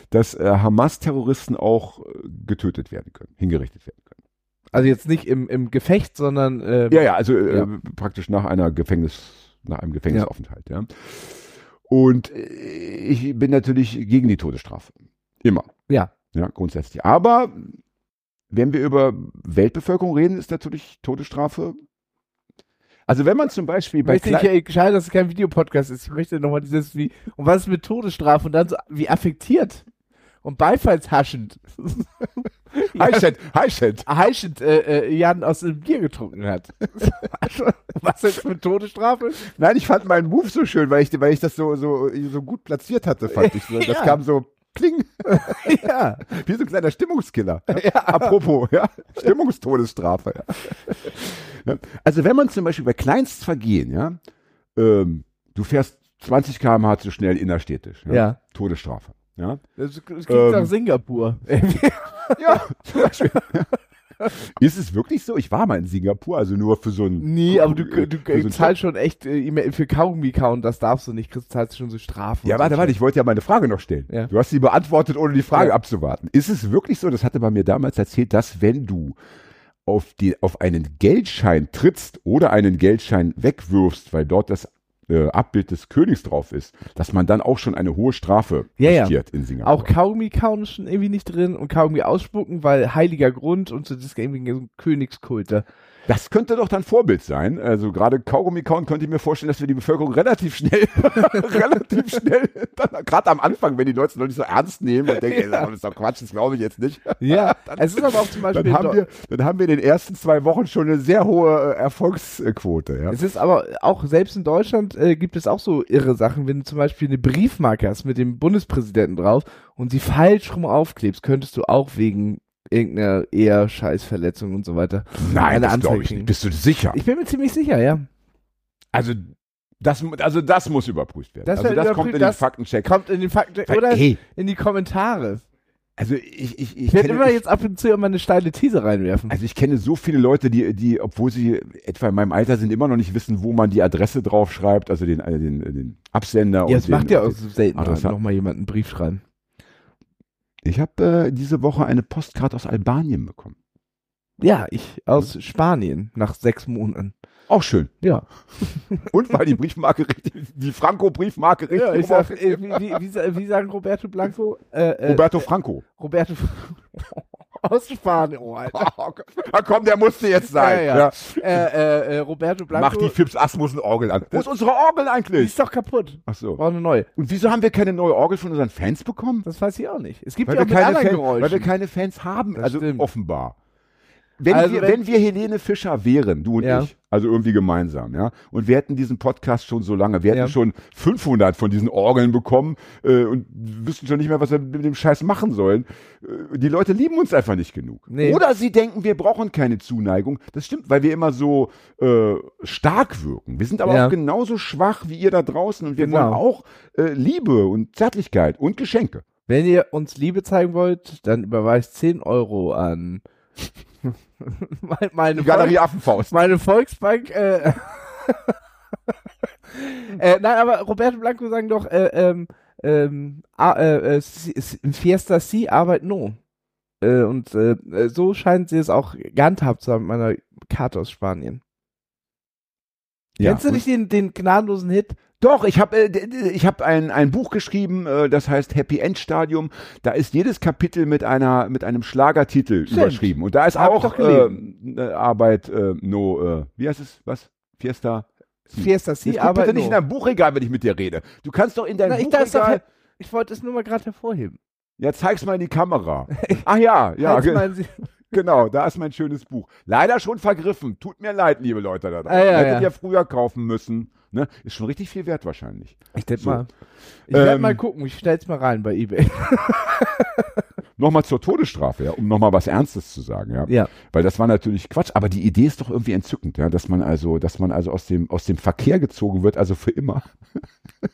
dass äh, Hamas-Terroristen auch äh, getötet werden können, hingerichtet werden können. Also jetzt nicht im, im Gefecht, sondern ähm, Ja, ja, also äh, Ja. praktisch nach einer Gefängnis, nach einem Gefängnisaufenthalt, ja. Und äh, ich bin natürlich gegen die Todesstrafe. Immer. Ja. Ja, grundsätzlich. Aber wenn wir über Weltbevölkerung reden, ist natürlich Todesstrafe. Also wenn man zum Beispiel bei möchte ich Klei- ja schade, dass es kein Videopodcast ist. Ich möchte nochmal dieses wie, und was ist mit Todesstrafe und dann so wie affektiert und beifallshaschend. Heischet, Heischet. Heischend äh, äh, Jan aus dem Bier getrunken hat. Was jetzt mit Todesstrafe? Nein, ich fand meinen Move so schön, weil ich, weil ich das so, so, so gut platziert hatte, fand ich. So. Das Ja. kam so Kling. ja. Wie so ein kleiner Stimmungskiller. Apropos, ja. Stimmungstodesstrafe. Ja. Ja. Also wenn man zum Beispiel bei Kleinstvergehen, ja, ähm, du fährst 20 km/h zu schnell innerstädtisch. Ja. Ja. Todesstrafe. Ja. Das, das klingt Ähm. nach Singapur. ja, zum Beispiel. Ist es wirklich so? Ich war mal in Singapur, also nur für so ein. nee, aber du, äh, du, so zahlst schon echt äh, für Kaugummi-Count, das darfst du nicht, kriegst zahlst schon so Strafen. Ja, und warte, so warte, ich wollte ja meine Frage noch stellen. Ja. Du hast sie beantwortet, ohne die Frage Ja. abzuwarten. Ist es wirklich so, das hatte man mir damals erzählt, dass wenn du auf, die, auf einen Geldschein trittst oder einen Geldschein wegwirfst, weil dort das äh, Abbild des Königs drauf ist, dass man dann auch schon eine hohe Strafe Ja, ja. riskiert in Singapur. Auch Kaugummi-Count ist schon irgendwie nicht drin und Kaugummi ausspucken, weil heiliger Grund und so, das ist irgendwie so ein Königskult. da. Das könnte doch dann Vorbild sein. Also gerade Kaugummi-Kauen könnte ich mir vorstellen, dass wir die Bevölkerung relativ schnell, relativ schnell, gerade am Anfang, wenn die Leute noch nicht so ernst nehmen und denken, ey, das ist doch Quatsch, das glaube ich jetzt nicht. Ja, es ist aber auch zum Beispiel. Dann haben, wir, dann haben wir in den ersten zwei Wochen schon eine sehr hohe äh, Erfolgsquote. Ja? Es ist aber auch, selbst in Deutschland äh, gibt es auch so irre Sachen, wenn du zum Beispiel eine Briefmarke hast mit dem Bundespräsidenten drauf und sie falsch rum aufklebst, könntest du auch wegen irgendeiner eher Scheißverletzung und so weiter Nein, eine das glaube ich kriegen. nicht. Bist du sicher? Ich bin mir ziemlich sicher, ja. also, das, also das muss überprüft werden. Das also das kommt in den das Faktencheck. Kommt in den Fakten Weil, oder ey, in die Kommentare. also ich, ich, ich, Ich werde immer jetzt ab und zu immer eine steile These reinwerfen. also ich kenne so viele Leute, die, die, obwohl sie etwa in meinem Alter sind, immer noch nicht wissen, wo man die Adresse drauf schreibt, also den, äh, den, den Absender. ja, und das macht ja auch so selten nochmal jemand einen Brief schreiben. Ich habe äh, diese Woche eine Postkarte aus Albanien bekommen. Ja, ich aus Spanien nach sechs Monaten. Auch schön. Ja. Und weil die Briefmarke richtig, die Franco-Briefmarke richtig Ja, ich sag, äh, wie, wie, wie, wie sagen Roberto Blanco? Äh, äh, Roberto Franco. Roberto aus Spanien. Oh, Alter. Na komm, der musste jetzt sein. Ja, ja. Äh, äh, äh, Roberto Blanco. Mach die Fips Asmussen Orgel an. Wo ist unsere Orgel die eigentlich? ist doch kaputt. Ach so. Brauchen eine neue. Und wieso haben wir keine neue Orgel von unseren Fans bekommen? Das weiß ich auch nicht. Es gibt Weil ja auch keine anderen Fan, Geräuschen. weil wir keine Fans haben, Das also stimmt. offenbar. Wenn, Also wir, wenn- wenn wir Helene Fischer wären, du und Ja. ich, also irgendwie gemeinsam, ja, und wir hätten diesen Podcast schon so lange, wir hätten Ja. schon 500 von diesen Orgeln bekommen äh, und wüssten schon nicht mehr, was wir mit dem Scheiß machen sollen. Äh, die Leute lieben uns einfach nicht genug. Nee. Oder sie denken, wir brauchen keine Zuneigung. Das stimmt, weil wir immer so äh, stark wirken. Wir sind aber Ja. auch genauso schwach wie ihr da draußen und wir Genau. wollen auch äh, Liebe und Zärtlichkeit und Geschenke. Wenn ihr uns Liebe zeigen wollt, dann überweist 10 Euro an meine, Die Galerie Volk, Affenfaust. meine Volksbank. Äh, äh, nein, aber Roberto Blanco sagen doch, äh, ähm, ähm, äh, äh, Fiesta Si, Arbeit No. Äh, und äh, so scheint sie es auch gehandhabt zu haben mit meiner Karte aus Spanien. Kennst du nicht den, den gnadenlosen Hit? Doch, ich habe äh, ich hab ein, ein Buch geschrieben, äh, das heißt Happy End Stadium. Da ist jedes Kapitel mit einer mit einem Schlagertitel Stimmt. überschrieben. Und da ist Hab ich auch äh, äh, Arbeit äh, no, äh, wie heißt es? Was? Fiesta? Fiesta Si, Jetzt guck Arbeit bitte nicht No. in dein Buchregal, wenn ich mit dir rede. Du kannst doch in dein Na, ich, Buchregal. ich wollte es nur mal gerade hervorheben. Ja, zeig's mal in die Kamera. Ach ja, ja, Halt's mal in Sie- genau, da ist mein schönes Buch. Leider schon vergriffen. Tut mir leid, liebe Leute da draußen. Ah, ja, Hättet ja. ihr früher kaufen müssen. Ne? Ist schon richtig viel wert wahrscheinlich. Ich denke So. mal. Ich werde Ähm, mal gucken, ich stell's mal rein bei eBay. Nochmal zur Todesstrafe, ja, um nochmal was Ernstes zu sagen, ja. Ja. Weil das war natürlich Quatsch, aber die Idee ist doch irgendwie entzückend, ja, dass man also, dass man also aus dem, aus dem Verkehr gezogen wird, also für immer.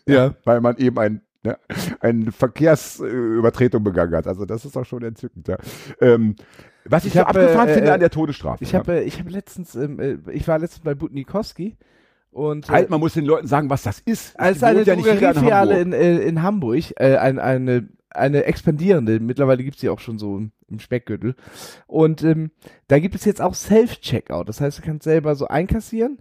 Ja. Weil man eben ein, ne, eine Verkehrsübertretung begangen hat. Also das ist doch schon entzückend, ja. Ähm, was ich, Ich so hab, abgefahren äh, finde äh, an der Todesstrafe. Ich ja. habe äh, ich hab letztens, ähm, äh, ich war letztens bei Butnikowski und äh, Halt, man muss den Leuten sagen, was das ist. als Es eine wohnt ja in Drogeriefiliale Hamburg. in, äh, in Hamburg, äh, ein, eine, eine expandierende, mittlerweile gibt's die auch schon so im, im Speckgürtel. Und ähm, da gibt es jetzt auch Self-Checkout. Das heißt, du kannst selber so einkassieren.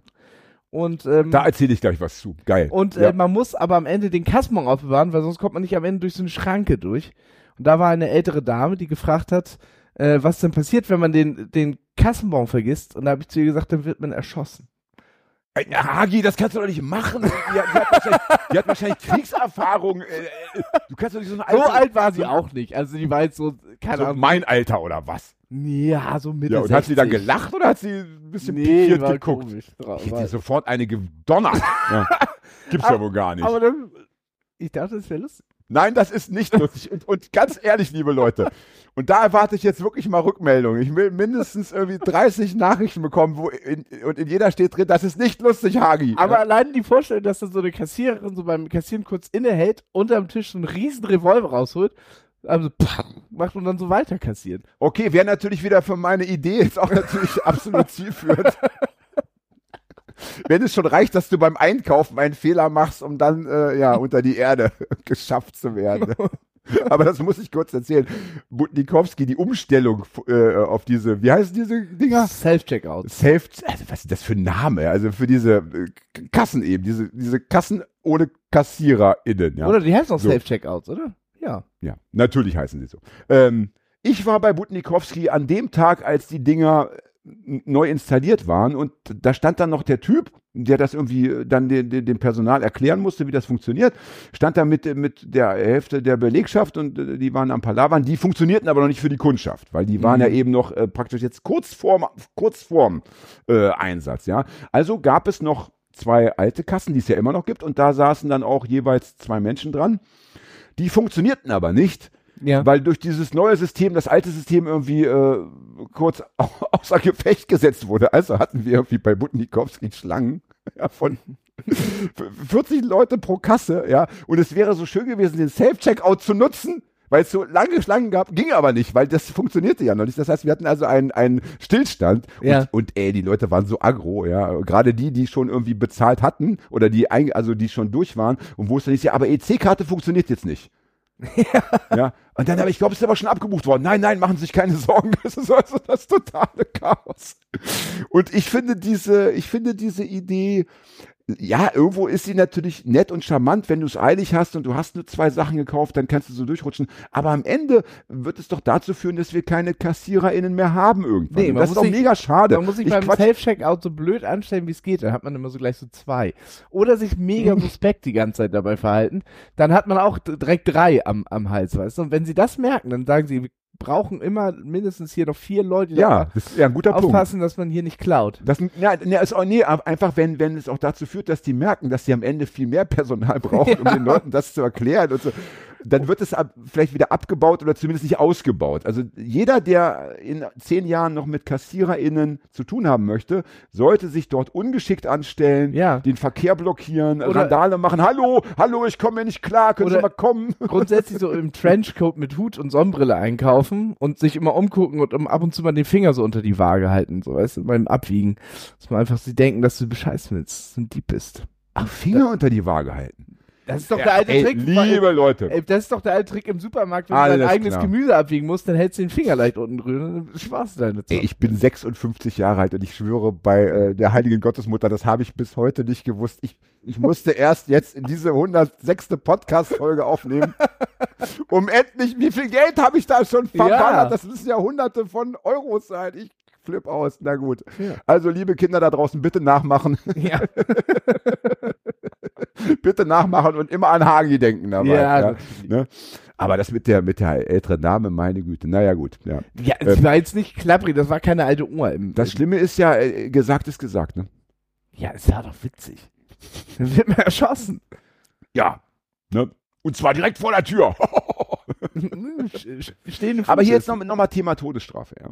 Und, ähm, Da erzähle ich gleich was zu. Geil. und ja. äh, man muss aber am Ende den Kassenbon aufbewahren, weil sonst kommt man nicht am Ende durch so eine Schranke durch. Und da war eine ältere Dame, die gefragt hat, äh, was denn passiert, wenn man den, den Kassenbon vergisst. Und da habe ich zu ihr gesagt, dann wird man erschossen. Hagi, das kannst du doch nicht machen. Die, die, hat, wahrscheinlich, die hat wahrscheinlich Kriegserfahrung. Äh, äh, du kannst doch nicht so So alt war sie auch nicht. Also die war jetzt so, keine so Ahnung. mein Alter oder was? Ja, so Mitte Ja, und hat sie dann 60. gelacht oder hat sie ein bisschen Nee, pikiert geguckt? komisch. Ich hätte sofort eine gedonnert. ja. Gibt's ja wohl gar nicht. Aber dann, ich dachte, das wäre lustig. Nein, das ist nicht lustig. Und, und ganz ehrlich, liebe Leute, und da erwarte ich jetzt wirklich mal Rückmeldung. Ich will mindestens irgendwie 30 Nachrichten bekommen, wo in, und in jeder steht drin, das ist nicht lustig, Hagi. Aber allein die Vorstellung, dass da so eine Kassiererin so beim Kassieren kurz innehält, unterm Tisch so einen riesen Revolver rausholt, also pff, macht und dann so weiter kassiert. Okay, wäre natürlich wieder für meine Idee jetzt auch natürlich absolut zielführend. Wenn es schon reicht, dass du beim Einkaufen einen Fehler machst, um dann äh, ja unter die Erde geschafft zu werden. Aber das muss ich kurz erzählen. Butnikowski, die Umstellung äh, auf diese, wie heißen diese Dinger? Self-Checkout. Self, also was ist das für ein Name? Also für diese äh, Kassen eben, diese, diese Kassen ohne KassiererInnen, ja. Oder die heißen auch So. Self-Checkouts, oder? Ja. Ja, natürlich heißen sie so. Ähm, ich war bei Butnikowski an dem Tag, als die Dinger äh, neu installiert waren und da stand dann noch der Typ, der das irgendwie äh, dann dem Personal erklären musste, wie das funktioniert, stand da mit, mit der Hälfte der Belegschaft und äh, die waren am Palavern, die funktionierten aber noch nicht für die Kundschaft, weil die waren Mhm. ja eben noch äh, praktisch jetzt kurz vorm, kurz vorm äh, Einsatz, ja. Also gab es noch zwei alte Kassen, die es ja immer noch gibt und da saßen dann auch jeweils zwei Menschen dran. Die funktionierten aber nicht, Ja. weil durch dieses neue System, das alte System irgendwie äh, kurz au außer Gefecht gesetzt wurde. Also hatten wir irgendwie bei Butnikowski Schlangen ja, von 40 Leute pro Kasse, ja. Und es wäre so schön gewesen, den Self-Checkout zu nutzen, weil es so lange Schlangen gab, ging aber nicht, weil das funktionierte ja noch nicht. Das heißt, wir hatten also einen, einen Stillstand Ja. und, und ey, die Leute waren so aggro, ja. Gerade die, die schon irgendwie bezahlt hatten oder die, also die schon durch waren und wo es dann ist, ja, aber EC-Karte funktioniert jetzt nicht. Ja, und dann aber ich glaube, es ist aber schon abgebucht worden. Nein, nein, machen Sie sich keine Sorgen. Das ist also das totale Chaos. Und ich finde diese, ich finde diese Idee, ja, irgendwo ist sie natürlich nett und charmant, wenn du es eilig hast und du hast nur zwei Sachen gekauft, dann kannst du so durchrutschen. Aber am Ende wird es doch dazu führen, dass wir keine KassiererInnen mehr haben irgendwann. Nee, das ist doch sich- mega schade. Man muss sich Ich beim Self-Checkout so blöd anstellen, wie es geht. Dann hat man immer so gleich so zwei. Oder sich mega suspekt die ganze Zeit dabei verhalten. Dann hat man auch direkt drei am, am Hals, weißt du? Und wenn sie das merken, dann sagen sie, brauchen immer mindestens hier noch vier Leute, die ja, da das ist ja ein guter Punkt. aufpassen, dass man hier nicht klaut. Das, ja, ne, ist auch, nee, einfach wenn, wenn es auch dazu führt, dass die merken, dass sie am Ende viel mehr Personal brauchen, um den Leuten das zu erklären und so, dann wird es ab, vielleicht wieder abgebaut oder zumindest nicht ausgebaut. Also jeder, der in zehn Jahren noch mit KassiererInnen zu tun haben möchte, sollte sich dort ungeschickt anstellen, Ja. den Verkehr blockieren, Oder- Randale machen. Hallo, hallo, ich komme mir nicht klar, können Sie mal kommen? Grundsätzlich so im Trenchcoat mit Hut und Sonnenbrille einkaufen und sich immer umgucken und um ab und zu mal den Finger so unter die Waage halten, so weißt du, beim Abwiegen. Dass man einfach sie denken, dass du bescheißen willst, ein Dieb bist. Ach, Finger unter die Waage halten. Das ist doch der alte Ey, Trick. liebe Leute. Ey, das ist doch der alte Trick im Supermarkt, wenn du Alles dein eigenes klar. Gemüse abwiegen musst, dann hältst du den Finger leicht unten drüber und dann sparst du deine Ey, Zeit. ich bin 56 Jahre alt und ich schwöre bei äh, der Heiligen Gottesmutter, das habe ich bis heute nicht gewusst. Ich, ich musste erst jetzt in diese 106. Podcast-Folge aufnehmen, um endlich, wie viel Geld habe ich da schon verballert? Ja. Das müssen ja hunderte von Euros sein. Ich flipp aus. Na gut. Ja. Also, liebe Kinder da draußen, bitte nachmachen. Ja, bitte nachmachen und immer an Hagi denken dabei. Ja, ja, ne? Aber das mit der, mit der älteren Dame, meine Güte. Naja, gut. Ja. ja es Ähm. war jetzt nicht klapprig, das war keine alte Oma. Im, Das Schlimme ist ja, äh, gesagt ist gesagt, ne? ja, es war doch witzig. Dann wird man erschossen. Ja. Ne? Und zwar direkt vor der Tür. Stehende Aber hier jetzt Fußes. noch, Thema Todesstrafe, ja.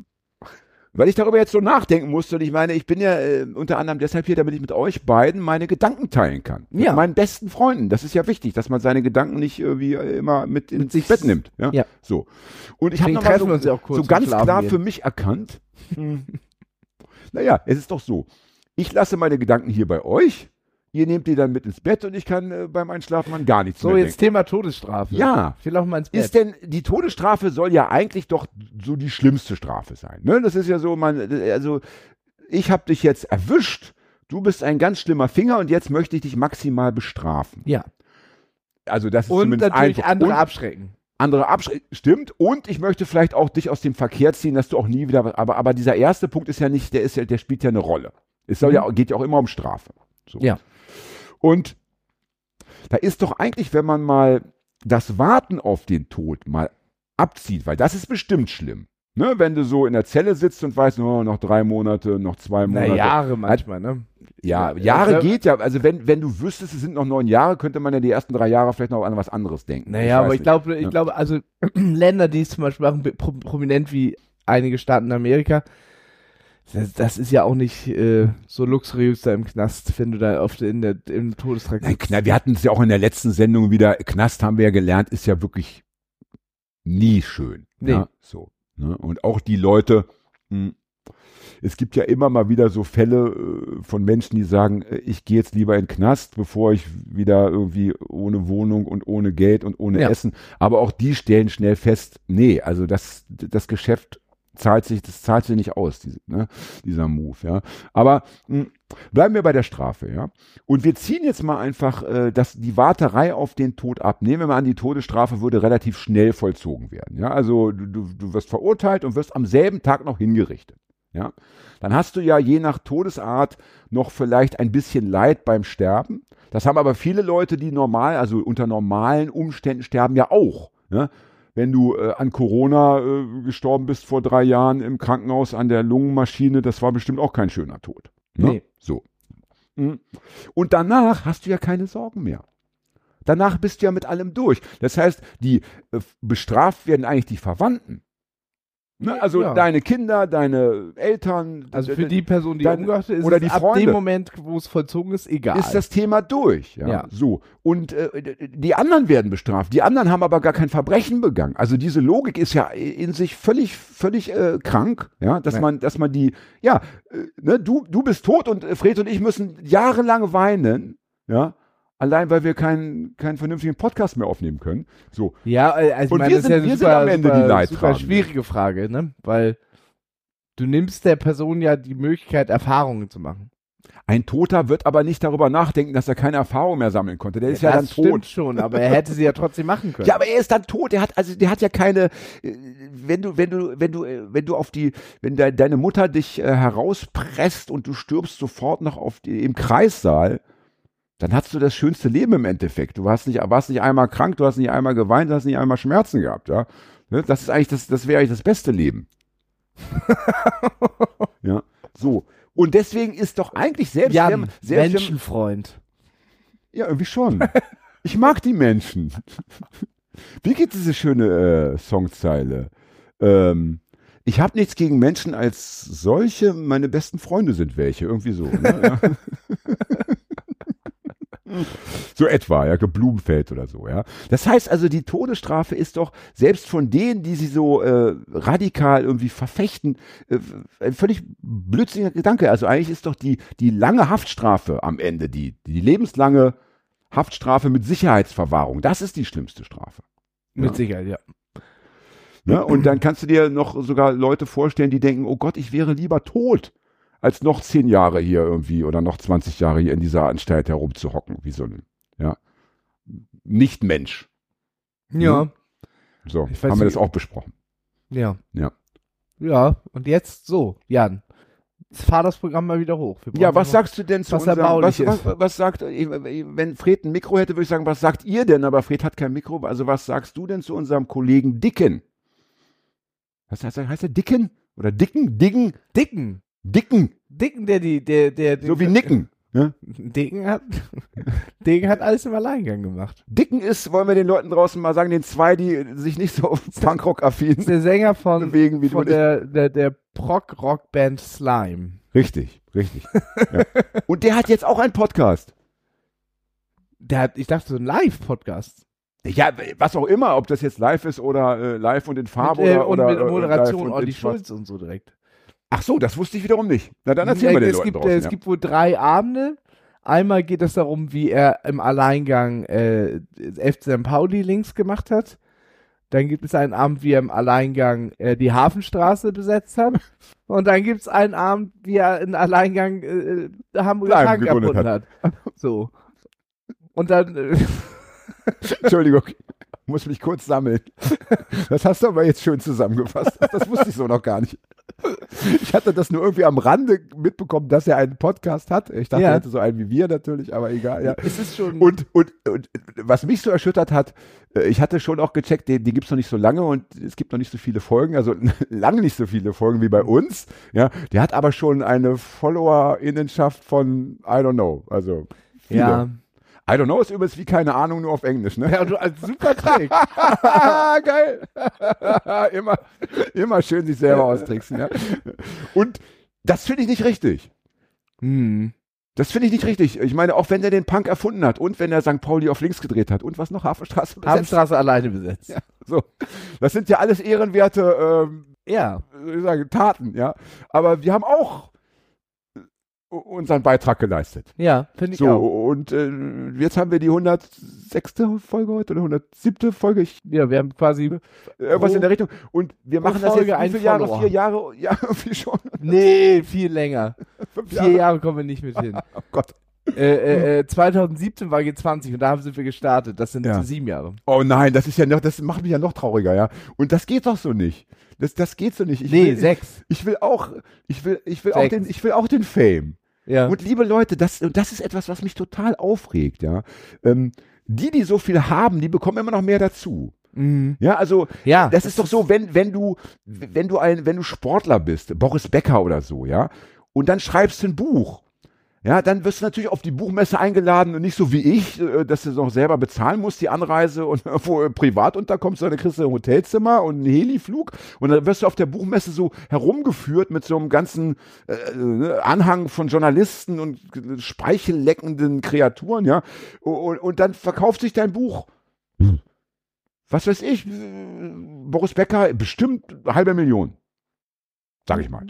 Weil ich darüber jetzt so nachdenken musste und ich meine, ich bin ja äh, unter anderem deshalb hier, damit ich mit euch beiden meine Gedanken teilen kann. Mit Ja. meinen besten Freunden. Das ist ja wichtig, dass man seine Gedanken nicht irgendwie immer mit ins sich- Bett nimmt. Ja. Ja. So. Und ich habe Deswegen noch mal treffen wir so, ja so ganz klar gehen. für mich erkannt. naja, es ist doch so. Ich lasse meine Gedanken hier bei euch. Ihr nehmt die dann mit ins Bett und ich kann äh, beim Einschlafen an gar nichts So, mehr jetzt Thema Todesstrafe. Ja. Will auch mal ins Bett. Ist denn, die Todesstrafe soll ja eigentlich doch so die schlimmste Strafe sein. Ne? Das ist ja so, man, also ich habe dich jetzt erwischt, du bist ein ganz schlimmer Finger und jetzt möchte ich dich maximal bestrafen. ja. Also das ist Und zumindest natürlich einfach. andere und abschrecken. andere Abschre stimmt und ich möchte vielleicht auch dich aus dem Verkehr ziehen, dass du auch nie wieder, aber, aber dieser erste Punkt ist ja nicht, der ist ja, der spielt ja eine Rolle. Es soll Mhm. ja, geht ja auch immer um Strafe. So. Ja. Und da ist doch eigentlich, wenn man mal das Warten auf den Tod mal abzieht, weil das ist bestimmt schlimm. Ne, wenn du so in der Zelle sitzt und weißt, oh, noch drei Monate, noch zwei Na, Monate. Jahre manchmal, ne? Ja, Ja, Jahre ja. geht ja. Also wenn, wenn du wüsstest, es sind noch neun Jahre, könnte man ja die ersten drei Jahre vielleicht noch an was anderes denken. Naja, aber ich glaube, ich Ja. glaube, also Länder, die es zum Beispiel machen, pro prominent wie einige Staaten in Amerika, das, das ist ja auch nicht äh, so luxuriös da im Knast, wenn du da der, in der, im Todestrakt Nein, sitzt. Wir hatten es ja auch in der letzten Sendung wieder. Knast haben wir ja gelernt, ist ja wirklich nie schön. Nee. Ja, so. Ne? Und auch die Leute, mh, es gibt ja immer mal wieder so Fälle äh, von Menschen, die sagen, äh, ich gehe jetzt lieber in den Knast, bevor ich wieder irgendwie ohne Wohnung und ohne Geld und ohne Ja. Essen. Aber auch die stellen schnell fest, nee, also das, das Geschäft zahlt sich, das zahlt sich nicht aus, diese, ne, dieser Move, ja. Aber mh, bleiben wir bei der Strafe, ja. Und wir ziehen jetzt mal einfach äh, das, die Warterei auf den Tod ab. Nehmen wir mal an, die Todesstrafe würde relativ schnell vollzogen werden. Ja? Also du, du, du wirst verurteilt und wirst am selben Tag noch hingerichtet. Ja? Dann hast du ja je nach Todesart noch vielleicht ein bisschen Leid beim Sterben. Das haben aber viele Leute, die normal, also unter normalen Umständen sterben, ja auch. Ne? Wenn du äh, an Corona äh, gestorben bist vor drei Jahren im Krankenhaus an der Lungenmaschine, das war bestimmt auch kein schöner Tod. Ne? Nee. So. Mhm. Und danach hast du ja keine Sorgen mehr. Danach bist du ja mit allem durch. Das heißt, die äh, bestraft werden eigentlich die Verwandten. Ne? Also Ja. deine Kinder, deine Eltern. Also für die Person, die Deine- umgebracht ist, oder die ab Freunde. dem Moment, wo es vollzogen ist, egal. ist das Thema durch. Ja. Ja. So. Und äh, die anderen werden bestraft. Die anderen haben aber gar kein Verbrechen begangen. Also diese Logik ist ja in sich völlig, völlig äh, krank, ja, dass Ja. man, dass man die, ja, äh, ne, du, du bist tot und Fred und ich müssen jahrelang weinen, ja, allein weil wir keinen, keinen vernünftigen Podcast mehr aufnehmen können. So. Ja, äh, also ich meine, wir das ist sind- ja eine wir super, am Ende super, die super Leidtragenden. schwierige Frage, ne? Weil du nimmst der Person ja die Möglichkeit, Erfahrungen zu machen. Ein Toter wird aber nicht darüber nachdenken, dass er keine Erfahrung mehr sammeln konnte. Der ist ja, dann stimmt tot. schon, aber er hätte sie ja trotzdem machen können. Ja, aber er ist dann tot. Der hat also, der hat ja keine. äh, Wenn du, wenn du, wenn du, äh, wenn du auf die, wenn de, deine Mutter dich äh, herauspresst und du stirbst sofort noch auf die, im Kreissaal, dann hast du das schönste Leben im Endeffekt. Du warst nicht, warst nicht einmal krank, du hast nicht einmal geweint, du hast nicht einmal Schmerzen gehabt. Ja, Ne? das ist eigentlich das, das wäre eigentlich das beste Leben. ja, so. Und deswegen ist doch eigentlich selbst, Jan, selbst Menschenfreund. ja, irgendwie schon. Ich mag die Menschen. Wie geht diese schöne äh, Songzeile? Ähm, ich habe nichts gegen Menschen als solche, meine besten Freunde sind welche, irgendwie so. Ne? Ja. so etwa, ja, Blumenfeld oder so, ja. Das heißt also, die Todesstrafe ist doch selbst von denen, die sie so äh, radikal irgendwie verfechten, äh, ein völlig blödsinniger Gedanke. Also eigentlich ist doch die, die lange Haftstrafe am Ende, die, die lebenslange Haftstrafe mit Sicherheitsverwahrung, das ist die schlimmste Strafe. Mit Ja. Sicherheit, ja. Ne? Und dann kannst du dir noch sogar Leute vorstellen, die denken, oh Gott, ich wäre lieber tot, als noch zehn Jahre hier irgendwie oder noch 20 Jahre hier in dieser Anstalt herumzuhocken, wie so ein, ja, Nicht-Mensch. Ja. So, Ich weiß haben wir nicht- das auch besprochen. Ja. Ja. Ja, und jetzt so, Jan. Jetzt fahr das Programm mal wieder hoch. Ja, was sagst du denn zu was unserem, was, ist. was, was sagt, wenn Fred ein Mikro hätte, würde ich sagen, was sagt ihr denn? Aber Fred hat kein Mikro, also was sagst du denn zu unserem Kollegen Dicken? Was heißt, er- heißt er Dicken? Oder Dicken? Diggen? Dicken. Dicken? Dicken, der die, der, der, So wie Nicken. Ne? Dicken hat, Dicken hat alles im Alleingang gemacht. Dicken ist, wollen wir den Leuten draußen mal sagen, den zwei, die sich nicht so auf Punkrock-affin ist der Sänger von, bewegen, wie von der, der, der Prog-Rock-Band Slime. Richtig, richtig. ja. Und der hat jetzt auch einen Podcast. Der hat, ich dachte, so ein Live-Podcast. Ja, was auch immer, ob das jetzt live ist oder äh, live und in Farbe Mit, äh, oder, und oder mit äh, Moderation Olli. Schulz und so direkt. Ach so, das wusste ich wiederum nicht. Na dann erzähl mal den es Leuten gibt, draußen. äh, es ja. gibt wohl drei Abende. Einmal geht es darum, wie er im Alleingang äh, FC St. Pauli links gemacht hat. Dann gibt es einen Abend, wie er im Alleingang äh, die Hafenstraße besetzt hat. Und dann gibt es einen Abend, wie er im Alleingang äh, Hamburger Haken gegründet erfunden hat. So. Und dann, äh, Entschuldigung, muss mich kurz sammeln. Das hast du aber jetzt schön zusammengefasst. Das wusste ich so noch gar nicht. Ich hatte das nur irgendwie am Rande mitbekommen, dass er einen Podcast hat. Ich dachte, Ja. er hätte so einen wie wir natürlich, aber egal. Ja. Es ist schon. Und, und, und was mich so erschüttert hat, äh, ich hatte schon auch gecheckt, die, die gibt's noch nicht so lange und es gibt noch nicht so viele Folgen, also lange nicht so viele Folgen wie bei uns. Ja, der hat aber schon eine Follower-Innenschaft von I don't know. Also viele. ja. I don't know ist übrigens wie keine Ahnung, nur auf Englisch, ne? Ja, du als super Trick. Geil. immer, immer schön sich selber austricksen, ja. Und das finde ich nicht richtig. hm. Das finde ich nicht richtig. Ich meine, auch wenn er den Punk erfunden hat und wenn er St. Pauli auf links gedreht hat und was noch Hafenstraße besetzt. Hafenstraße alleine besetzt. Ja. So. Das sind ja alles ehrenwerte ähm, Ja. sagen, Taten, ja. Aber wir haben auch unseren Beitrag geleistet. Ja, finde ich So, auch. und äh, jetzt haben wir die 106. Folge heute oder 107. Folge, ich, Ja, wir haben quasi. irgendwas Pro- in der Richtung. Und wir machen das Folge jetzt wie ein viele Jahre? Follower. Vier Jahre? Ja, irgendwie schon. Nee, viel länger. Fünf Vier Jahre kommen wir nicht mit hin. Oh Gott. Äh, äh, äh, 2017 war G20 und da sind wir gestartet. Das sind Ja. sieben Jahre. Oh nein, das ist ja noch, das macht mich ja noch trauriger, ja. Und das geht doch so nicht. Das, das geht so nicht. Ich nee, will, sechs. Ich will auch, ich will, ich will auch den, ich will auch den Fame. Ja. Und liebe Leute, das, und das ist etwas, was mich total aufregt, ja. Ähm, die, die so viel haben, die bekommen immer noch mehr dazu. Mhm. Ja, also ja. das ist doch so, wenn, wenn du, wenn du ein, wenn du Sportler bist, Boris Becker oder so, ja, und dann schreibst du ein Buch. Ja, dann wirst du natürlich auf die Buchmesse eingeladen und nicht so wie ich, äh, dass du noch selber bezahlen musst, die Anreise und wo äh, privat unterkommst, dann kriegst du ein Hotelzimmer und einen Heliflug und dann wirst du auf der Buchmesse so herumgeführt mit so einem ganzen äh, äh, Anhang von Journalisten und speichelleckenden Kreaturen, ja, und, und dann verkauft sich dein Buch was weiß ich, Boris Becker, bestimmt halbe Million. Sag ich mal.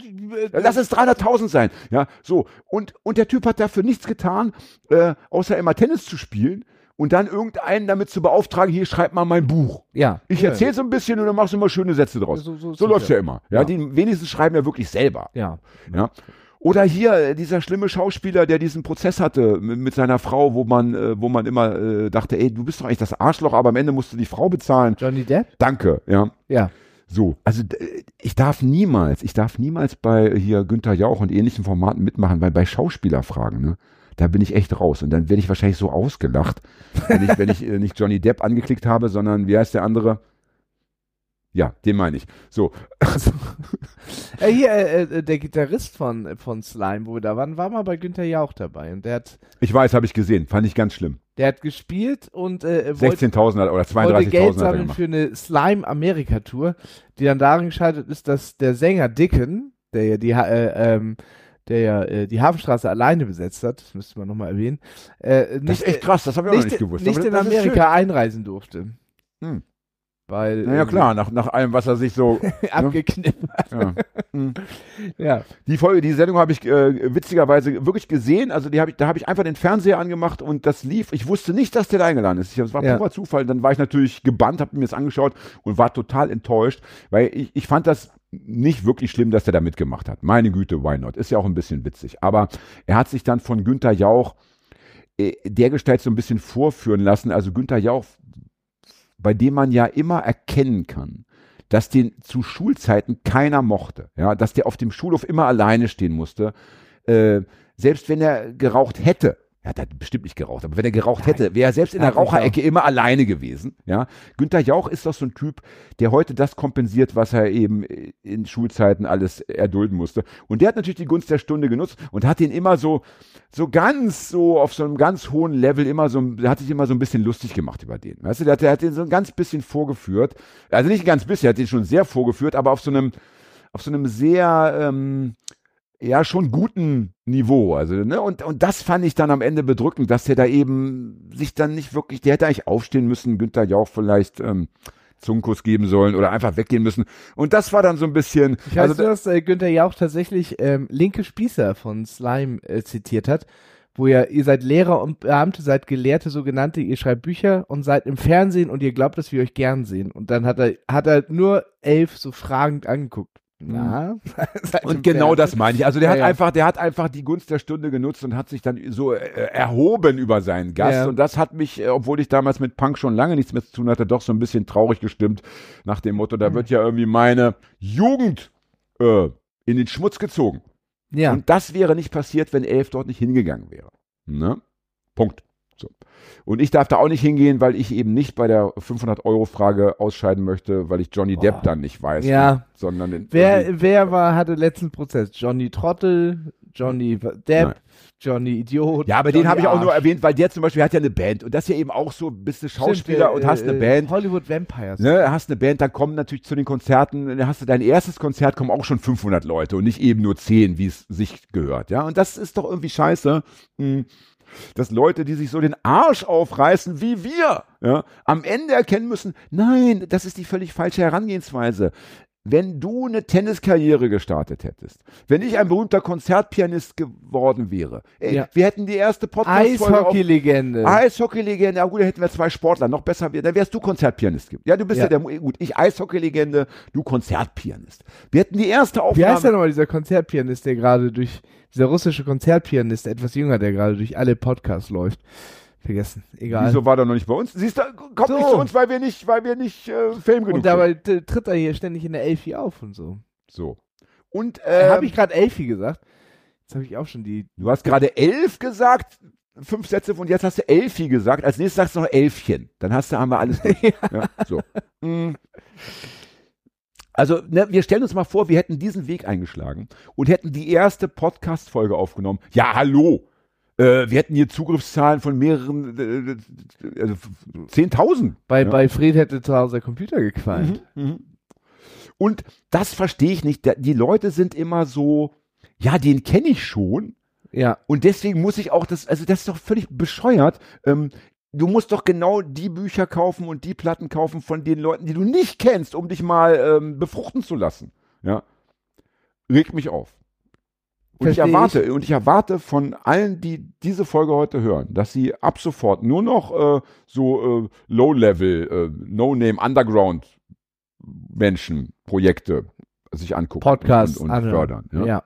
Lass es 300.000 sein. Ja, so. Und, und der Typ hat dafür nichts getan, äh, außer immer Tennis zu spielen und dann irgendeinen damit zu beauftragen, hier schreib mal mein Buch. Ja. Ich ja. erzähle so ein bisschen und dann machst du immer schöne Sätze draus. So, so, So läuft's ja immer. Ja, Ja. die wenigsten schreiben ja wirklich selber. Ja. Ja. Oder hier äh, dieser schlimme Schauspieler, der diesen Prozess hatte mit, mit seiner Frau, wo man, äh, wo man immer äh, dachte, ey, du bist doch eigentlich das Arschloch, aber am Ende musst du die Frau bezahlen. Johnny Depp? Danke, ja. Ja. So, also ich darf niemals, ich darf niemals bei hier Günther Jauch und ähnlichen Formaten mitmachen, weil bei Schauspielerfragen, ne, da bin ich echt raus. Und dann werde ich wahrscheinlich so ausgelacht, wenn ich, wenn ich äh, nicht Johnny Depp angeklickt habe, sondern wie heißt der andere? Ja, den meine ich. So, Äh, hier, äh, äh, der Gitarrist von, von Slime, wo wir da waren, war mal bei Günther Jauch dabei. Und der hat, ich weiß, habe ich gesehen, fand ich ganz schlimm. Der hat gespielt und äh, wollte 16.000 hat- oder wollte 32.000 Geld hat sammeln für eine Slime-Amerika-Tour, die dann darin gescheitert ist, dass der Sänger Dicken, der ja die, äh, ähm, der ja äh, die Hafenstraße alleine besetzt hat, das müsste man nochmal erwähnen, äh, nicht, Das ist echt krass, das habe ich auch nicht, nicht gewusst. nicht in Amerika einreisen durfte. Hm. Weil. Naja, äh, klar, nach, nach allem, was er sich so. abgeknippt. ja. Hm. Ja. Die Folge, die Sendung habe ich äh, witzigerweise wirklich gesehen. Also die hab ich, da habe ich einfach den Fernseher angemacht und das lief. Ich wusste nicht, dass der da eingeladen ist. Das war Ja. purer Zufall. Dann war ich natürlich gebannt, habe mir das angeschaut und war total enttäuscht, weil ich, ich fand das nicht wirklich schlimm, dass er da mitgemacht hat. Meine Güte, why not? Ist ja auch ein bisschen witzig. Aber er hat sich dann von Günther Jauch äh, dergestalt so ein bisschen vorführen lassen. Also Günther Jauch, bei dem man ja immer erkennen kann, dass den zu Schulzeiten keiner mochte. Ja, dass der auf dem Schulhof immer alleine stehen musste. Äh, selbst wenn er geraucht hätte, er hat bestimmt nicht geraucht, aber wenn er geraucht hätte, wäre er selbst in der Raucherecke immer alleine gewesen. Ja, Günther Jauch ist doch so ein Typ, der heute das kompensiert, was er eben in Schulzeiten alles erdulden musste. Und der hat natürlich die Gunst der Stunde genutzt und hat ihn immer so, so ganz so auf so einem ganz hohen Level immer so, hat sich immer so ein bisschen lustig gemacht über den. Weißt du, der hat, der hat den so ein ganz bisschen vorgeführt. Also nicht ein ganz bisschen, er hat den schon sehr vorgeführt, aber auf so einem, auf so einem sehr, ähm, ja, schon guten Niveau. Also, ne, und, und das fand ich dann am Ende bedrückend, dass der da eben sich dann nicht wirklich, der hätte eigentlich aufstehen müssen, Günther Jauch vielleicht, ähm, Zungenkuss geben sollen oder einfach weggehen müssen. Und das war dann so ein bisschen, Ich weiß also, nur, dass äh, Günther Jauch tatsächlich ähm, linke Spießer von Slime äh, zitiert hat, wo ja, ihr seid Lehrer und Beamte, seid Gelehrte, sogenannte, ihr schreibt Bücher und seid im Fernsehen und ihr glaubt, dass wir euch gern sehen. Und dann hat er, hat er nur elf so fragend angeguckt. Na, seid im Und genau das meine ich. Also der Ja, hat ja. einfach, der hat einfach die Gunst der Stunde genutzt und hat sich dann so äh, erhoben über seinen Gast. Ja. Und das hat mich, äh, obwohl ich damals mit Punk schon lange nichts mehr zu tun hatte, doch so ein bisschen traurig gestimmt nach dem Motto, Hm. da wird ja irgendwie meine Jugend äh, in den Schmutz gezogen. Ja. Und das wäre nicht passiert, wenn Elf dort nicht hingegangen wäre. Ne? Punkt. So. Und ich darf da auch nicht hingehen, weil ich eben nicht bei der 500-Euro-Frage ausscheiden möchte, weil ich Johnny Depp dann nicht weiß. Ja. Sondern den, wer, wer war, hatte letzten Prozess? Johnny Trottel, Johnny Depp, Nein. Johnny Idiot. ja, aber Johnny den habe ich auch nur erwähnt, weil der zum Beispiel hat ja eine Band und das ist ja eben auch so, bist du Schauspieler Stimmt, und äh, hast eine äh, Band. Hollywood Vampires. Ne, hast eine Band, da kommen natürlich zu den Konzerten, dann hast du dein erstes Konzert, kommen auch schon 500 Leute und nicht eben nur 10, wie es sich gehört, ja. Und das ist doch irgendwie scheiße, mh, dass Leute, die sich so den Arsch aufreißen wie wir, ja, am Ende erkennen müssen, nein, das ist die völlig falsche Herangehensweise. Wenn du eine Tenniskarriere gestartet hättest, wenn ich ein berühmter Konzertpianist geworden wäre, ey, Ja. wir hätten die erste Podcast-Folge Eishockey-Legende. Eishockey-Legende, ja gut, da hätten wir zwei Sportler, noch besser, dann wärst du Konzertpianist. Ja, du bist ja, Ja. der, gut, ich Eishockey-Legende, du Konzertpianist. Wir hätten die erste Wie Aufnahme. heißt der nochmal, dieser Konzertpianist, der gerade durch, dieser russische Konzertpianist, etwas jünger, der gerade durch alle Podcasts läuft? Vergessen, egal. Wieso war der noch nicht bei uns? Siehst du, kommt So. nicht zu uns, weil wir nicht, weil wir nicht äh, Fame genug und dabei t- tritt er hier ständig in der Elfi auf und so. sind. So. Und Äh, ähm, habe ich gerade Elfi gesagt? Jetzt habe ich auch schon die. du hast gerade elf gesagt, fünf Sätze und jetzt hast du Elfi gesagt. Als nächstes sagst du noch Elfchen. Dann hast du, haben wir alles durch. ja, so. Mm. Also, ne, wir stellen uns mal vor, wir hätten diesen Weg eingeschlagen und hätten die erste Podcast-Folge aufgenommen. Ja, hallo. Äh, wir hätten hier Zugriffszahlen von mehreren, äh, äh, also 10.000. Bei, Ja. bei Fred hätte zu Hause der Computer gequalmt. Mhm. Und das verstehe ich nicht. Die Leute sind immer so, ja, den kenne ich schon. Ja. Und deswegen muss ich auch das, also das ist doch völlig bescheuert. Ähm, du musst doch genau die Bücher kaufen und die Platten kaufen von den Leuten, die du nicht kennst, um dich mal ähm, befruchten zu lassen. Ja. Regt mich auf. Und ich erwarte, und ich erwarte von allen, die diese Folge heute hören, dass sie ab sofort nur noch äh, so äh, Low-Level, äh, No-Name, Underground Menschen, Projekte sich angucken Podcasts und, und anhören. fördern. Ja.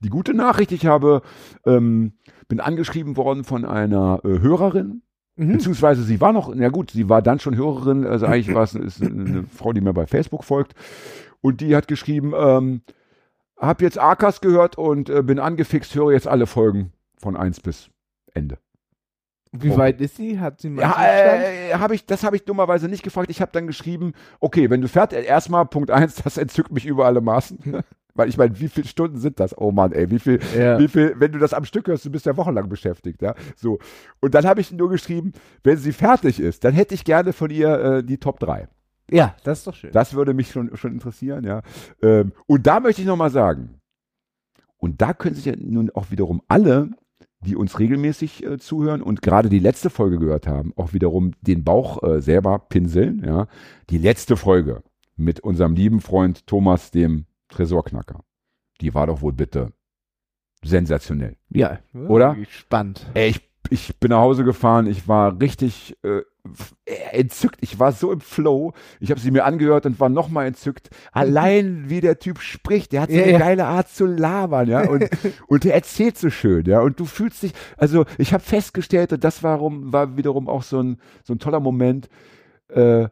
Die gute Nachricht, ich habe, ähm, bin angeschrieben worden von einer äh, Hörerin, Mhm. beziehungsweise sie war noch, na gut, sie war dann schon Hörerin, also eigentlich war es eine Frau, die mir bei Facebook folgt, und die hat geschrieben, ähm, hab jetzt Arkas gehört und äh, bin angefixt, höre jetzt alle Folgen von 1 bis Ende. Wie Oh. weit ist sie? Hat sie mal Ja, äh, hab ich, das habe ich dummerweise nicht gefragt. Ich habe dann geschrieben, okay, wenn du fertig, erstmal Punkt eins, das entzückt mich über alle Maßen. Weil ich meine, wie viele Stunden sind das? Oh Mann, ey, wie viel, Ja. wie viel, wenn du das am Stück hörst, du bist ja wochenlang beschäftigt, ja. So. Und dann habe ich nur geschrieben, wenn sie fertig ist, dann hätte ich gerne von ihr äh, die Top 3. ja, das ist doch schön. Das würde mich schon, schon interessieren, ja. Ähm, und da möchte ich nochmal sagen, und da können sich ja nun auch wiederum alle, die uns regelmäßig äh, zuhören und gerade die letzte Folge gehört haben, auch wiederum den Bauch äh, selber pinseln, ja. Die letzte Folge mit unserem lieben Freund Thomas, dem Tresorknacker. Die war doch wohl bitte sensationell. ja. Oder? Spannend. Ey, ich, ich bin nach Hause gefahren, ich war richtig äh, äh, entzückt, ich war so im Flow. Ich habe sie mir angehört und war nochmal entzückt. Allein wie der Typ spricht, der hat so Ja, eine ja. geile Art zu labern, ja, und, und der erzählt so schön, ja, und du fühlst dich, also ich habe festgestellt, und das warum, war wiederum auch so ein, so ein toller Moment, äh,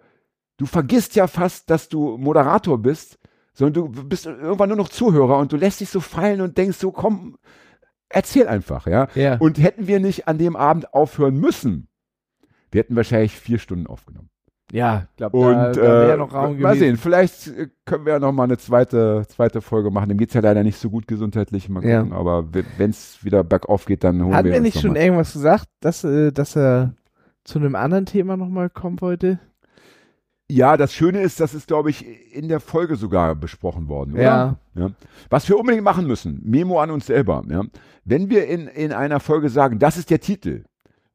du vergisst ja fast, dass du Moderator bist, sondern du bist irgendwann nur noch Zuhörer und du lässt dich so fallen und denkst so, komm, erzähl einfach, ja. Ja. Und hätten wir nicht an dem Abend aufhören müssen, wir hätten wahrscheinlich vier Stunden aufgenommen. ja, ich glaube, Und da, da äh, wäre noch Raum mal gewesen. sehen, vielleicht äh, können wir ja noch mal eine zweite, zweite Folge machen. Dem geht's ja leider nicht so gut gesundheitlich, mal Ja. gucken. Aber wenn es wieder bergauf geht, dann holen Hatten wir wir uns nicht schon mal. irgendwas gesagt, dass, äh, dass er zu einem anderen Thema nochmal kommen wollte? Ja, das Schöne ist, das ist, glaube ich, in der Folge sogar besprochen worden, oder? Ja. Ja. Was wir unbedingt machen müssen, Memo an uns selber. Ja. Wenn wir in, in einer Folge sagen, das ist der Titel,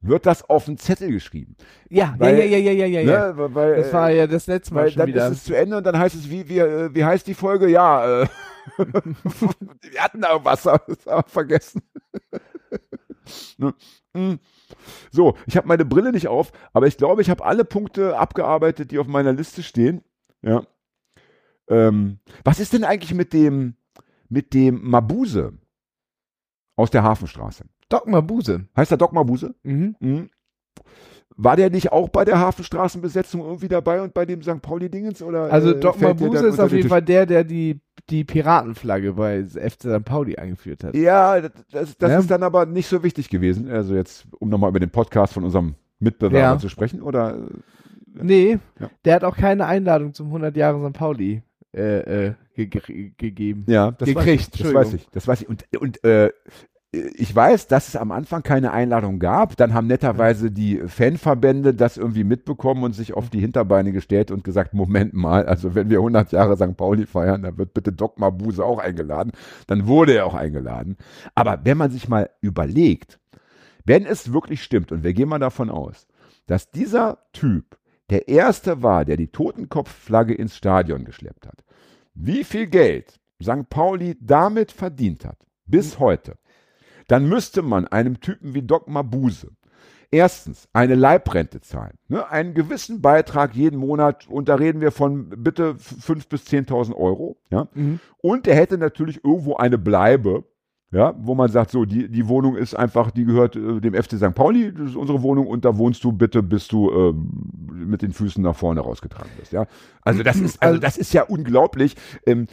wird das auf einen Zettel geschrieben. Ja, Weil- ja, ja, ja, ja, ja, ja. Ne? Weil, Das war ja das letzte Mal weil schon dann wieder. ist es zu Ende und dann heißt es, wie, wie, äh, wie heißt die Folge? Ja, äh, wir hatten da was, aber das haben wir vergessen. Ne? Mm. So, ich habe meine Brille nicht auf, aber ich glaube, ich habe alle Punkte abgearbeitet, die auf meiner Liste stehen. Ja. Ähm, was ist denn eigentlich mit dem, mit dem Mabuse aus der Hafenstraße? Doc Mabuse. Heißt der Doc Mabuse? Mhm. Mhm. War der nicht auch bei der Hafenstraßenbesetzung irgendwie dabei und bei dem St. Pauli-Dingens? oder? Also äh, Doc Mabuse ist auf den jeden? Fall der, der die, die Piratenflagge bei FC St. Pauli eingeführt hat. Ja, das, das Ja. ist dann aber nicht so wichtig gewesen. Also jetzt, um nochmal über den Podcast von unserem Mitbewerber Ja. zu sprechen, oder? Nee, Ja. der hat auch keine Einladung zum 100 Jahre St. Pauli äh, äh, ge ge gegeben. Ja, das Gekriegt, weiß ich. Das weiß ich. Das weiß ich. Und, und äh, ich weiß, dass es am Anfang keine Einladung gab. Dann haben netterweise die Fanverbände das irgendwie mitbekommen und sich auf die Hinterbeine gestellt und gesagt, Moment mal, also wenn wir 100 Jahre St. Pauli feiern, dann wird bitte Doc Mabuse auch eingeladen. Dann wurde er auch eingeladen. Aber wenn man sich mal überlegt, wenn es wirklich stimmt, und wir gehen mal davon aus, dass dieser Typ der erste war, der die Totenkopfflagge ins Stadion geschleppt hat, wie viel Geld St. Pauli damit verdient hat, bis heute, dann müsste man einem Typen wie Doc Mabuse erstens eine Leibrente zahlen, ne, einen gewissen Beitrag jeden Monat, und da reden wir von bitte 5.000 bis 10.000 Euro, ja, Mhm. und er hätte natürlich irgendwo eine Bleibe, ja, wo man sagt, so, die, die Wohnung ist einfach, die gehört äh, dem FC St. Pauli, das ist unsere Wohnung und da wohnst du bitte, bis du ähm, mit den Füßen nach vorne rausgetragen bist, ja. Also das ist, also das ist ja unglaublich, ähm,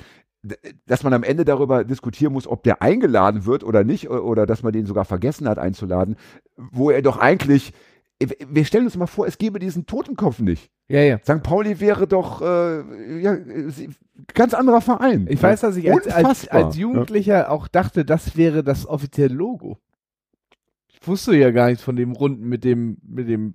dass man am Ende darüber diskutieren muss, ob der eingeladen wird oder nicht, oder dass man den sogar vergessen hat einzuladen, wo er doch eigentlich, wir stellen uns mal vor, es gäbe diesen Totenkopf nicht. Ja, ja. St. Pauli wäre doch äh, ja, äh, ganz anderer Verein. Ich weiß, dass ich als, als, als Jugendlicher auch dachte, das wäre das offizielle Logo. Ich wusste ja gar nichts von dem Runden mit dem, mit dem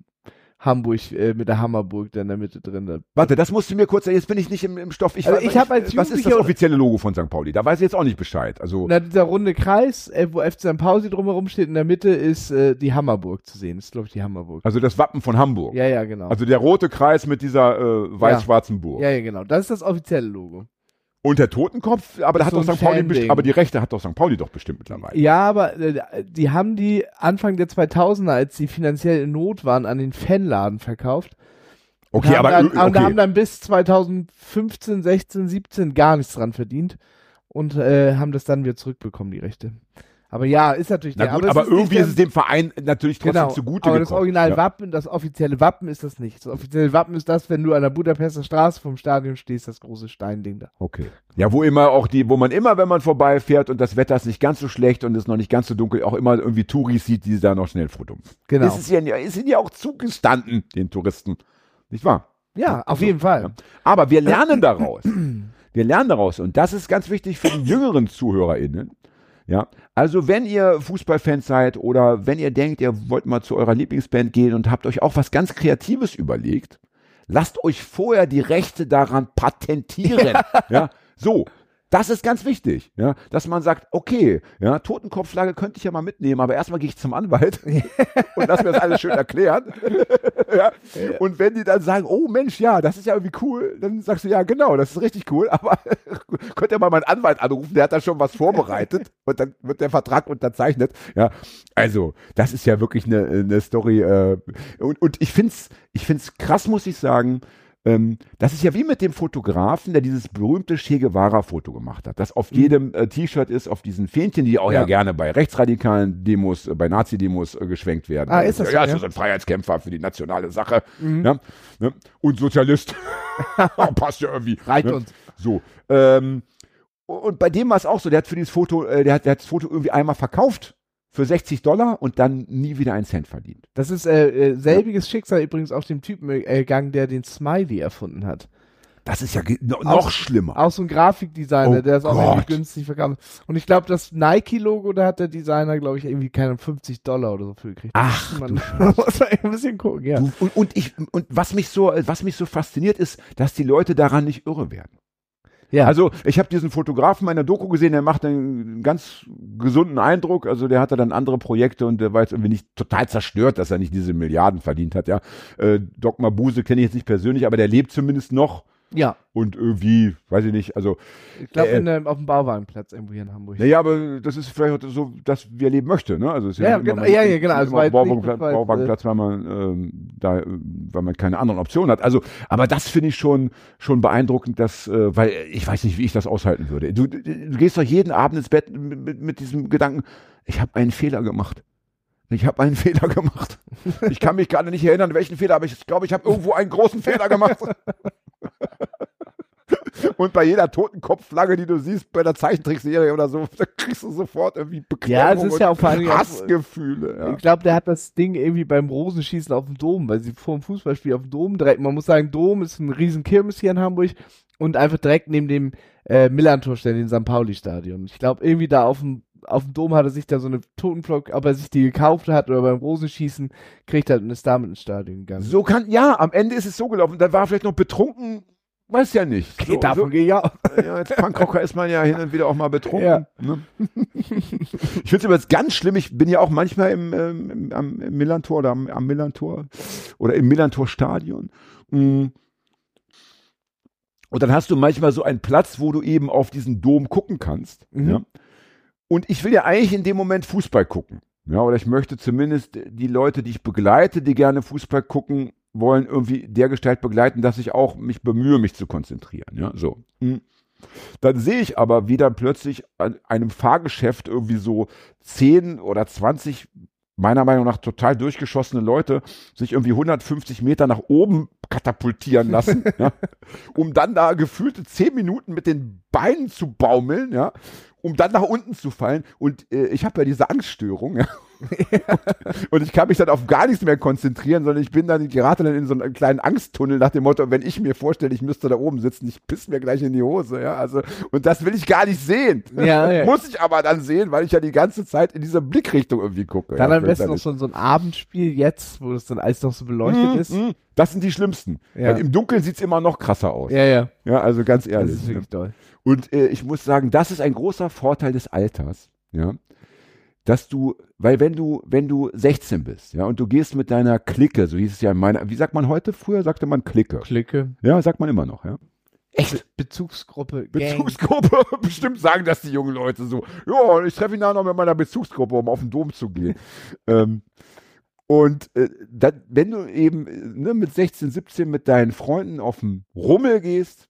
Hamburg, äh, mit der Hammerburg da in der Mitte drin. Da. Warte, das musst du mir kurz, jetzt bin ich nicht im, im Stoff. Also ich hab als was ist das offizielle Logo von St. Pauli? Da weiß ich jetzt auch nicht Bescheid. Also, Na, dieser runde Kreis, äh, wo FC St. Pauli drumherum steht, in der Mitte ist äh, die Hammerburg zu sehen. Das ist, glaube ich, die Hammerburg. also das Wappen von Hamburg. Ja, ja, genau. Also der rote Kreis mit dieser äh, weiß-schwarzen Burg. ja, ja, genau. Das ist das offizielle Logo. Und der Totenkopf, aber da hat So doch St. Pauli aber die Rechte hat doch St. Pauli doch bestimmt mittlerweile. Ja, aber äh, die haben die Anfang der 2000er, als sie finanziell in Not waren, an den Fanladen verkauft. Okay, aber dann, okay. und haben dann bis 2015, 16, 17 gar nichts dran verdient und äh, haben das dann wieder zurückbekommen, die Rechte. Aber ja, ist natürlich Na der- gut, es aber ist irgendwie ist es dem Verein natürlich trotzdem genau, zugute aber das gekommen. Original ja. Wappen, das offizielle Wappen ist das nicht. Das offizielle Wappen ist das, wenn du an der Budapester Straße vom Stadion stehst, das große Steinding da. Okay. Ja, wo immer auch die, wo man immer, wenn man vorbeifährt und das Wetter ist nicht ganz so schlecht und es ist noch nicht ganz so dunkel, auch immer irgendwie Touris sieht, die da noch schnell Foto. Genau. Es ist ja, ist ihnen ja auch zugestanden, den Touristen. Nicht wahr? ja, auf Also, jeden Fall. ja. Aber wir lernen daraus. Wir lernen daraus. Und das ist ganz wichtig für die jüngeren ZuhörerInnen. Ja, also wenn ihr Fußballfans seid oder wenn ihr denkt, ihr wollt mal zu eurer Lieblingsband gehen und habt euch auch was ganz Kreatives überlegt, lasst euch vorher die Rechte daran patentieren. Ja, so. Das ist ganz wichtig, ja, dass man sagt, okay, ja, Totenkopfflagge könnte ich ja mal mitnehmen, aber erstmal gehe ich zum Anwalt und lass mir das alles schön erklären. ja. Und wenn die dann sagen, oh Mensch, ja, das ist ja irgendwie cool, dann sagst du, ja, genau, das ist richtig cool, aber könnt ihr mal meinen Anwalt anrufen, der hat da schon was vorbereitet und dann wird der Vertrag unterzeichnet. Ja, also, das ist ja wirklich eine, eine Story. Äh, und, und ich find's, ich find's krass, muss ich sagen. Ähm, das ist ja wie mit dem Fotografen, der dieses berühmte Che Guevara-Foto gemacht hat, das auf jedem äh, T-Shirt ist, auf diesen Fähnchen, die auch ja, Ja. gerne bei rechtsradikalen Demos, äh, bei Nazi-Demos äh, geschwenkt werden. Ah, ist das ja, so, ist ja? so ein Freiheitskämpfer für die nationale Sache. Ja, ne? Und Sozialist. Passt ja irgendwie. Reicht ne? uns. So. Ähm, und bei dem war es auch so, der hat für dieses Foto, äh, der, hat, der hat das Foto irgendwie einmal verkauft für 60 Dollar und dann nie wieder einen Cent verdient. Das ist äh, äh, selbiges Schicksal übrigens auf dem Typen äh, ergangen, der den Smiley erfunden hat. Das ist ja no, Auch- noch schlimmer. Auch so ein Grafikdesigner, Oh der ist auch Gott. irgendwie günstig verkauft. Und ich glaube, das Nike-Logo, da hat der Designer, glaube ich, irgendwie keine 50 Dollar oder so für gekriegt. Ach, Man muss man ein bisschen gucken, ja. Du, und, und ich und was mich so was mich so fasziniert ist, dass die Leute daran nicht irre werden. Ja. Also ich habe diesen Fotografen in der Doku gesehen, der macht einen ganz gesunden Eindruck. Also der hatte dann andere Projekte und der war jetzt irgendwie nicht total zerstört, dass er nicht diese Milliarden verdient hat. Ja, äh, Doc Mabuse kenne ich jetzt nicht persönlich, aber der lebt zumindest noch ja. und irgendwie, weiß ich nicht. Also Ich glaube, Äh, auf dem Bauwagenplatz irgendwo hier in Hamburg. naja, aber das ist vielleicht so, dass wir leben möchte. Ne? Also es ist Ja, nicht genau, immer- ja, ja, genau. Also Bauwagenplatz, weil, Bauwagenplatz, weil man ähm, da, äh, weil man keine anderen Optionen hat. Also, aber das finde ich schon schon beeindruckend, dass, äh, weil ich weiß nicht, wie ich das aushalten würde. Du, du, du gehst doch jeden Abend ins Bett mit, mit, mit diesem Gedanken, ich habe einen Fehler gemacht. Ich habe einen Fehler gemacht. Ich kann mich gerade nicht erinnern, welchen Fehler, aber ich glaube, ich habe irgendwo einen großen Fehler gemacht. Und bei jeder Totenkopfflagge, die du siehst bei der Zeichentrickserie oder so, da kriegst du sofort irgendwie Beklemmung Ja, es ist und ja auch vor Hassgefühle. Ja. Ich glaube, der hat das Ding irgendwie beim Rosenschießen auf dem Dom, weil sie vor dem Fußballspiel auf dem Dom direkt, man muss sagen, Dom ist ein riesen Kirmes hier in Hamburg und einfach direkt neben dem äh, Millantor stellen, dem St. Pauli-Stadion. Ich glaube, irgendwie da auf dem auf dem Dom hat er sich da so eine Totenflock, ob er sich die gekauft hat oder beim Rosenschießen, kriegt er und ist damit ins Stadion gegangen. So kann, ja, am Ende ist es so gelaufen. Da war er vielleicht noch betrunken, weiß ja nicht. So, Davon gehe ich auch. so, ja, als Punkrocker ist man ja hin und wieder auch mal betrunken. Ja. Ne? Ich finde es übrigens ganz schlimm. Ich bin ja auch manchmal im, ähm, im, am im Millantor oder am, am Millantor oder im Millantor-Stadion. Mm. Und dann hast du manchmal so einen Platz, wo du eben auf diesen Dom gucken kannst. Mhm. Ja? Und ich will ja eigentlich in dem Moment Fußball gucken. Ja, oder ich möchte zumindest die Leute, die ich begleite, die gerne Fußball gucken wollen, irgendwie dergestalt begleiten, dass ich auch mich bemühe, mich zu konzentrieren. Ja, so. Hm. Dann sehe ich aber, wie dann plötzlich an einem Fahrgeschäft irgendwie so 10 oder 20 meiner Meinung nach total durchgeschossene Leute sich irgendwie 150 Meter nach oben katapultieren lassen, ja, um dann da gefühlte 10 Minuten mit den Beinen zu baumeln, ja, um dann nach unten zu fallen. Und äh, ich habe ja diese Angststörung, ja. Und ich kann mich dann auf gar nichts mehr konzentrieren, sondern ich bin dann, ich gerate dann in so einen kleinen Angsttunnel nach dem Motto, wenn ich mir vorstelle, ich müsste da oben sitzen, ich piss mir gleich in die Hose, ja. Also, und das will ich gar nicht sehen. Ja, ja. Muss ich aber dann sehen, weil ich ja die ganze Zeit in dieser Blickrichtung irgendwie gucke. Dann ja, am besten noch fürchterlich. so, ein Abendspiel jetzt, wo das dann alles noch so beleuchtet Mm, ist. mm, Das sind die schlimmsten. Ja. Weil im Dunkeln sieht's immer noch krasser aus. Ja, ja. Ja, also ganz Das ehrlich. ist wirklich toll. Und äh, ich muss sagen, das ist ein großer Vorteil des Alters, ja. Dass du, weil wenn du, wenn du 16 bist, ja, und du gehst mit deiner Clique, so hieß es ja in meiner, wie sagt man heute? Früher sagte man Clique. Klicke. Ja, sagt man immer noch, ja. Echt? Bezugsgruppe. Gang. Bezugsgruppe, bestimmt sagen das die jungen Leute so. Ja, ich treffe ihn da noch mit meiner Bezugsgruppe, um auf den Dom zu gehen. ähm, und äh, dann, wenn du eben ne, mit 16, 17 mit deinen Freunden auf den Rummel gehst,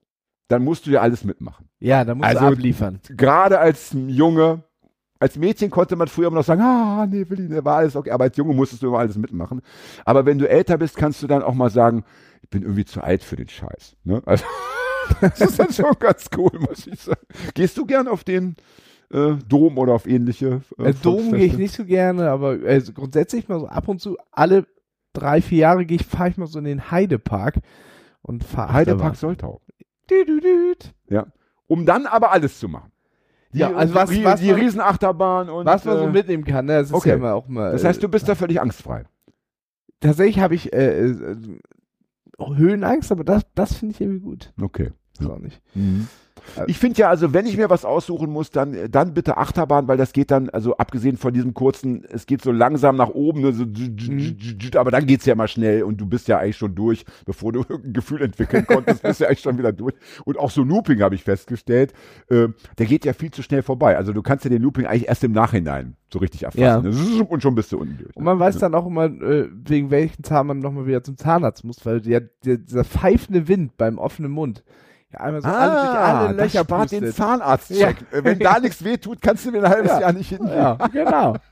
dann musst du ja alles mitmachen. Ja, da musst Also- du abliefern. Gerade als Junge, als Mädchen konnte man früher immer noch sagen, ah, nee, Willi, ne, war alles okay. Aber als Junge musstest du immer alles mitmachen. Aber wenn du älter bist, kannst du dann auch mal sagen, ich bin irgendwie zu alt für den Scheiß. Ne? Also, das ist dann schon ganz cool, muss ich sagen. Gehst du gern auf den äh, Dom oder auf ähnliche äh, Äh, Dom gehe ich nicht so gerne, aber also grundsätzlich mal so ab und zu, alle drei, vier Jahre gehe ich, fahre ich mal so in den Heidepark und fahre Heidepark Soltau. Düdüdüd. Um dann aber alles zu machen. Die, Ja, also was- die, was die man- Riesenachterbahn und Was man so äh, mitnehmen kann, ne? Das ist okay. ja immer auch mal. Das äh, heißt, du bist da völlig angstfrei. tatsächlich habe ich äh, äh, Höhenangst, aber das, das finde ich irgendwie gut. Okay. Auch nicht. Ich finde ja, also wenn ich mir was aussuchen muss, dann, dann bitte Achterbahn, weil das geht dann, also abgesehen von diesem kurzen, es geht so langsam nach oben, ne, so, aber dann geht's ja mal schnell und du bist ja eigentlich schon durch, bevor du irgendein Gefühl entwickeln konntest, bist du ja eigentlich schon wieder durch. Und auch so Looping habe ich festgestellt, äh, der geht ja viel zu schnell vorbei. Also du kannst ja den Looping eigentlich erst im Nachhinein so richtig erfassen. Ja. Ne? Und schon bist du unten durch. Und man weiß dann auch immer, äh, wegen welchen Zahn man nochmal wieder zum Zahnarzt muss, weil der, der, dieser pfeifende Wind beim offenen Mund einmal so alle, durch alle Ah, Löcher spart den pustet. Zahnarzt-Check. Äh, Wenn da nichts wehtut, kannst du mir ein halbes Ja. Jahr nicht hin. Ja, genau.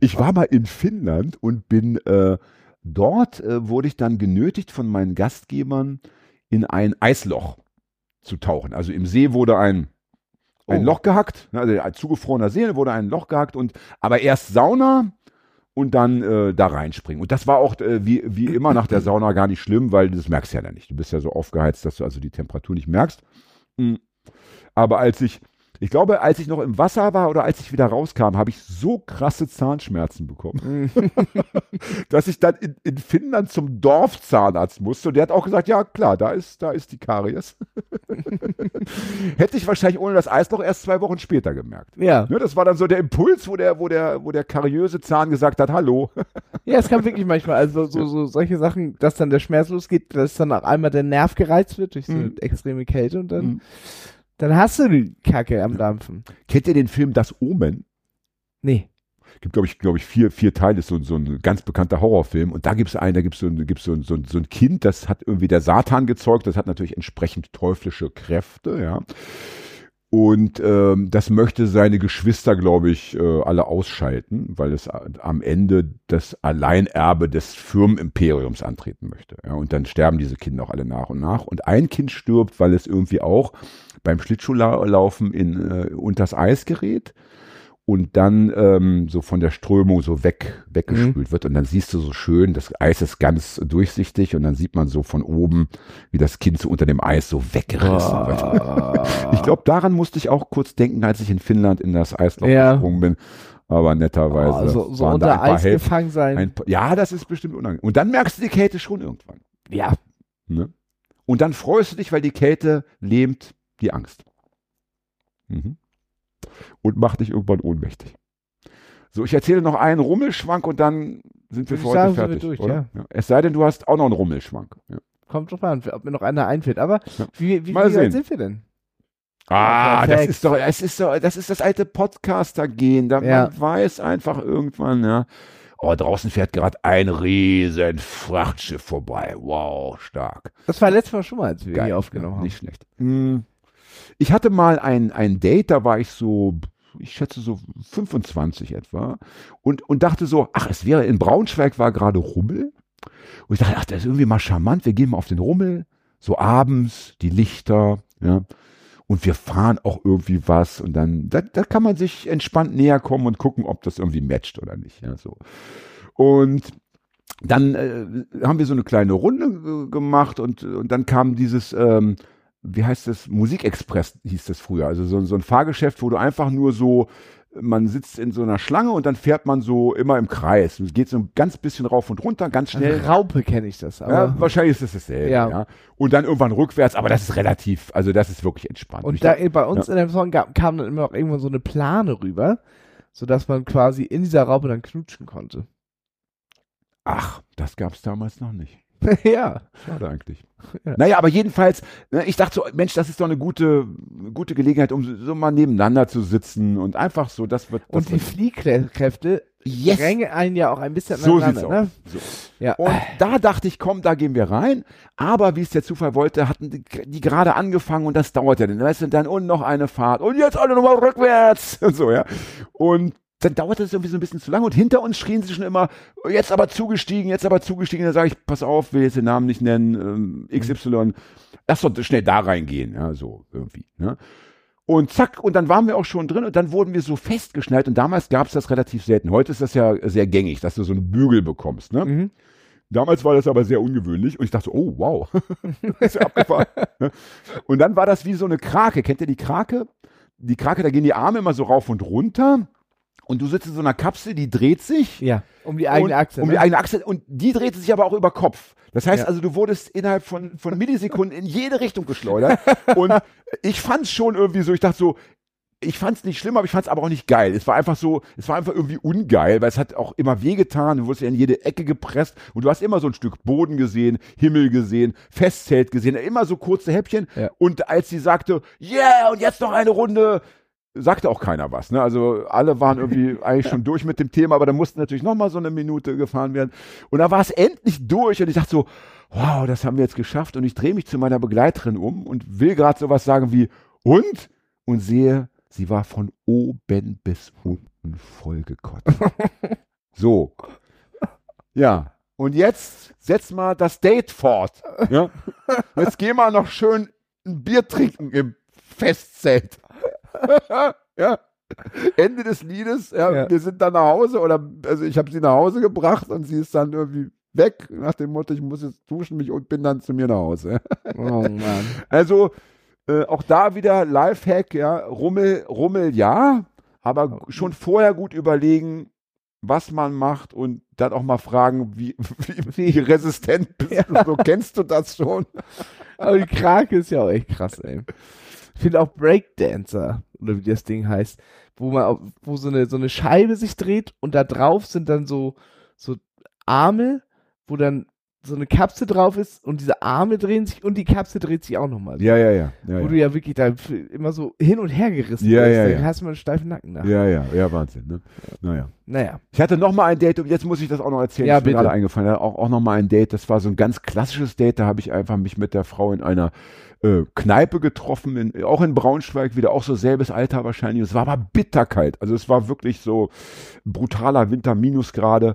Ich war mal in Finnland und bin äh, dort äh, wurde ich dann genötigt von meinen Gastgebern in ein Eisloch zu tauchen. Also im See wurde ein ein Oh. Loch gehackt, ne, also ein zugefrorener See wurde ein Loch gehackt und aber erst Sauna und dann äh, da reinspringen. Und das war auch äh, wie, wie immer nach der Sauna gar nicht schlimm, weil das merkst du ja dann nicht. Du bist ja so aufgeheizt, dass du also die Temperatur nicht merkst. Mm. Aber als ich, ich glaube, als ich noch im Wasser war oder als ich wieder rauskam, habe ich so krasse Zahnschmerzen bekommen, dass ich dann in, in Finnland zum Dorfzahnarzt musste. Und der hat auch gesagt, ja klar, da ist, da ist die Karies. Hätte ich wahrscheinlich ohne das Eisloch erst zwei Wochen später gemerkt. Ja. Ne, das war dann so der Impuls, wo der, wo der, wo der kariöse Zahn gesagt hat, hallo. Ja, es kann wirklich manchmal, also so, so solche Sachen, dass dann der Schmerz losgeht, dass dann auch einmal der Nerv gereizt wird durch so eine Mhm. extreme Kälte und dann, Mhm. Dann hast du die Kacke am Dampfen. Kennt ihr den Film Das Omen? Nee. gibt, glaube ich, glaube ich, vier, vier Teile, ist so, so ein ganz bekannter Horrorfilm. Und da gibt es einen, da gibt es so, ein- gibt's so, ein- so, ein- so ein Kind, das hat irgendwie der Satan gezeugt, das hat natürlich entsprechend teuflische Kräfte, ja. Und ähm, das möchte seine Geschwister, glaube ich, äh, alle ausschalten, weil es am Ende das Alleinerbe des Firmenimperiums antreten möchte. Ja, und dann sterben diese Kinder auch alle nach und nach. Und ein Kind stirbt, weil es irgendwie auch beim Schlittschuhlaufen in äh, unters Eis gerät und dann ähm, so von der Strömung so weg weggespült wird und dann siehst du so schön, das Eis ist ganz durchsichtig und dann sieht man so von oben, wie das Kind so unter dem Eis so weggerissen wird. Ich glaube, daran musste ich auch kurz denken, als ich in Finnland in das Eislauf Ja. gesprungen bin. Aber netterweise Oh, so so unter Eis Helfer. gefangen sein. Ein paar, ja, das ist bestimmt unangenehm. Und dann merkst du die Kälte schon irgendwann. ja, Ne? Und dann freust du dich, weil die Kälte lähmt die Angst. Mhm. Und macht dich irgendwann ohnmächtig. So, ich erzähle noch einen Rummelschwank und dann sind wir für heute sagen, fertig. durch, oder? Ja. Es sei denn, du hast auch noch einen Rummelschwank. Ja. kommt drauf an, ob mir noch einer einfällt. Aber Ja. wie, wie, wie weit sind wir denn? Ah, das ist doch, das ist doch, das ist das alte Podcaster-Gehen. Da Ja. man weiß einfach irgendwann, ja. Oh, draußen fährt gerade ein riesen Frachtschiff vorbei. Wow, stark. Das war letztes Mal schon mal, als wir Geil, hier aufgenommen ja, haben. Nicht schlecht. Hm. Ich hatte mal ein, ein Date, da war ich so, ich schätze so 25 etwa und, und dachte so, ach, es wäre, in Braunschweig war gerade Rummel. Und ich dachte, ach, das ist irgendwie mal charmant, wir gehen mal auf den Rummel, so abends, die Lichter, ja. Und wir fahren auch irgendwie was und dann, da, da kann man sich entspannt näher kommen und gucken, ob das irgendwie matcht oder nicht, ja, so. Und dann äh, haben wir so eine kleine Runde äh, gemacht und, und dann kam dieses, ähm, wie heißt das, Musikexpress hieß das früher, also so, so ein Fahrgeschäft, wo du einfach nur so, man sitzt in so einer Schlange und dann fährt man so immer im Kreis. Es geht so ein ganz bisschen rauf und runter, ganz schnell. Also Raupe kenne ich das, aber Ja, wahrscheinlich ist es dasselbe, ja. Ja. Und dann irgendwann rückwärts, aber das ist relativ, also das ist wirklich entspannt. Und ich da, glaub- bei uns in dem Song gab, kam dann immer auch irgendwann so eine Plane rüber, sodass man quasi in dieser Raupe dann knutschen konnte. ach, das gab's damals noch nicht. ja. Schade eigentlich. Ja. Naja, aber jedenfalls, ne, ich dachte so, Mensch, das ist doch eine gute, gute Gelegenheit, um so- mal nebeneinander zu sitzen und einfach so, das wird. Das Und die wird, Fliehkräfte Yes. drängen einen ja auch ein bisschen so aneinander. Ne? So. Ja. Und da dachte ich, komm, da gehen wir rein. Aber wie es der Zufall wollte, hatten die, die gerade angefangen und das dauerte dann. Weißt du, dann und noch eine Fahrt und jetzt alle nochmal rückwärts und so, ja. Und dann dauerte es irgendwie so ein bisschen zu lange und hinter uns schrien sie schon immer, jetzt aber zugestiegen, jetzt aber zugestiegen. Da sage ich, pass auf, will jetzt den Namen nicht nennen, ähm, XY. Lass doch schnell da reingehen, ja, so irgendwie, ne. Und zack, und dann waren wir auch schon drin und dann wurden wir so festgeschnallt und damals gab es das relativ selten. Heute ist das ja sehr gängig, dass du so einen Bügel bekommst, ne. Mhm. Damals war das aber sehr ungewöhnlich und ich dachte, oh wow, ist ja abgefahren. ne? und dann war das wie so eine Krake. Kennt ihr die Krake? Die Krake, da gehen die Arme immer so rauf und runter und du sitzt in so einer Kapsel, die dreht sich. Ja, um die eigene und, Achse. Um ne? die eigene Achse und die drehte sich aber auch über Kopf. Das heißt Ja. also, du wurdest innerhalb von, von Millisekunden in jede Richtung geschleudert. und ich fand es schon irgendwie so, ich dachte so, ich fand es nicht schlimm, aber ich fand es aber auch nicht geil. Es war einfach so, es war einfach irgendwie ungeil, weil es hat auch immer wehgetan. Du wurdest ja in jede Ecke gepresst und du hast immer so ein Stück Boden gesehen, Himmel gesehen, Festzelt gesehen, immer so kurze Häppchen. Ja. Und als sie sagte, yeah, und jetzt noch eine Runde, sagte auch keiner was. Ne? Also alle waren irgendwie eigentlich schon durch mit dem Thema, aber da musste natürlich noch mal so eine Minute gefahren werden. Und da war es endlich durch und ich dachte so, wow, das haben wir jetzt geschafft. Und ich drehe mich zu meiner Begleiterin um und will gerade sowas sagen wie, und? Und sehe, sie war von oben bis unten vollgekotzt. so. Ja. Und jetzt setz mal das Date fort. Ja? Jetzt geh mal noch schön ein Bier trinken im Festzelt. ja. Ende des Liedes, ja, Ja. wir sind dann nach Hause oder also ich habe sie nach Hause gebracht und sie ist dann irgendwie weg nach dem Motto, ich muss jetzt duschen mich und bin dann zu mir nach Hause. Oh Mann. Also äh, auch da wieder Lifehack, ja, Rummel, Rummel ja, aber schon vorher gut überlegen, was man macht und dann auch mal fragen, wie, wie, wie resistent bist du, so kennst du das schon? Aber die Krake ist ja auch echt krass, ey. Ich finde auch Breakdancer, oder wie das Ding heißt, wo man, wo so eine, so eine Scheibe sich dreht und da drauf sind dann so, so Arme, wo dann so eine Kapsel drauf ist und diese Arme drehen sich und die Kapsel dreht sich auch nochmal. Ja, ja, ja. ja, Wo ja. du ja wirklich da immer so hin und her gerissen Ja, wirst. ja, Dann ja. hast du mal einen steifen Nacken nach. Ja, ja, ja, Wahnsinn. Ne? Naja. Naja. Ich hatte noch mal ein Date und jetzt muss ich das auch noch erzählen. Ja, ist mir gerade eingefallen. Auch, auch noch mal ein Date. Das war so ein ganz klassisches Date. Da habe ich einfach mich mit der Frau in einer äh, Kneipe getroffen, in, auch in Braunschweig, wieder auch so selbes Alter wahrscheinlich. Es war aber bitterkalt. Also es war wirklich so brutaler Winter, Minusgrade.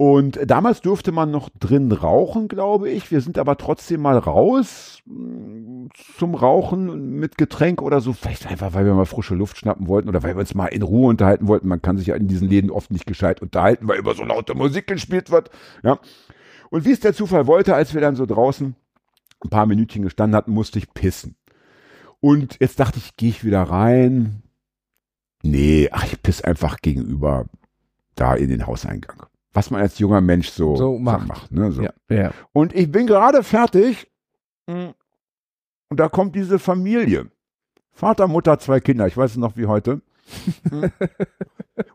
Und damals durfte man noch drin rauchen, glaube ich. Wir sind aber trotzdem mal raus mh, zum Rauchen mit Getränk oder so. Vielleicht einfach, weil wir mal frische Luft schnappen wollten oder weil wir uns mal in Ruhe unterhalten wollten. Man kann sich ja in diesen Läden oft nicht gescheit unterhalten, weil immer so laute Musik gespielt wird. Ja. Und wie es der Zufall wollte, als wir dann so draußen ein paar Minütchen gestanden hatten, musste ich pissen. Und jetzt dachte ich, gehe ich wieder rein. Nee, ach, ich piss einfach gegenüber da in den Hauseingang. Was man als junger Mensch so, So macht. ne, so. Ja. ja. Und ich bin gerade fertig. mm, Und da kommt diese Familie. Vater, Mutter, zwei Kinder. Ich weiß es noch wie heute.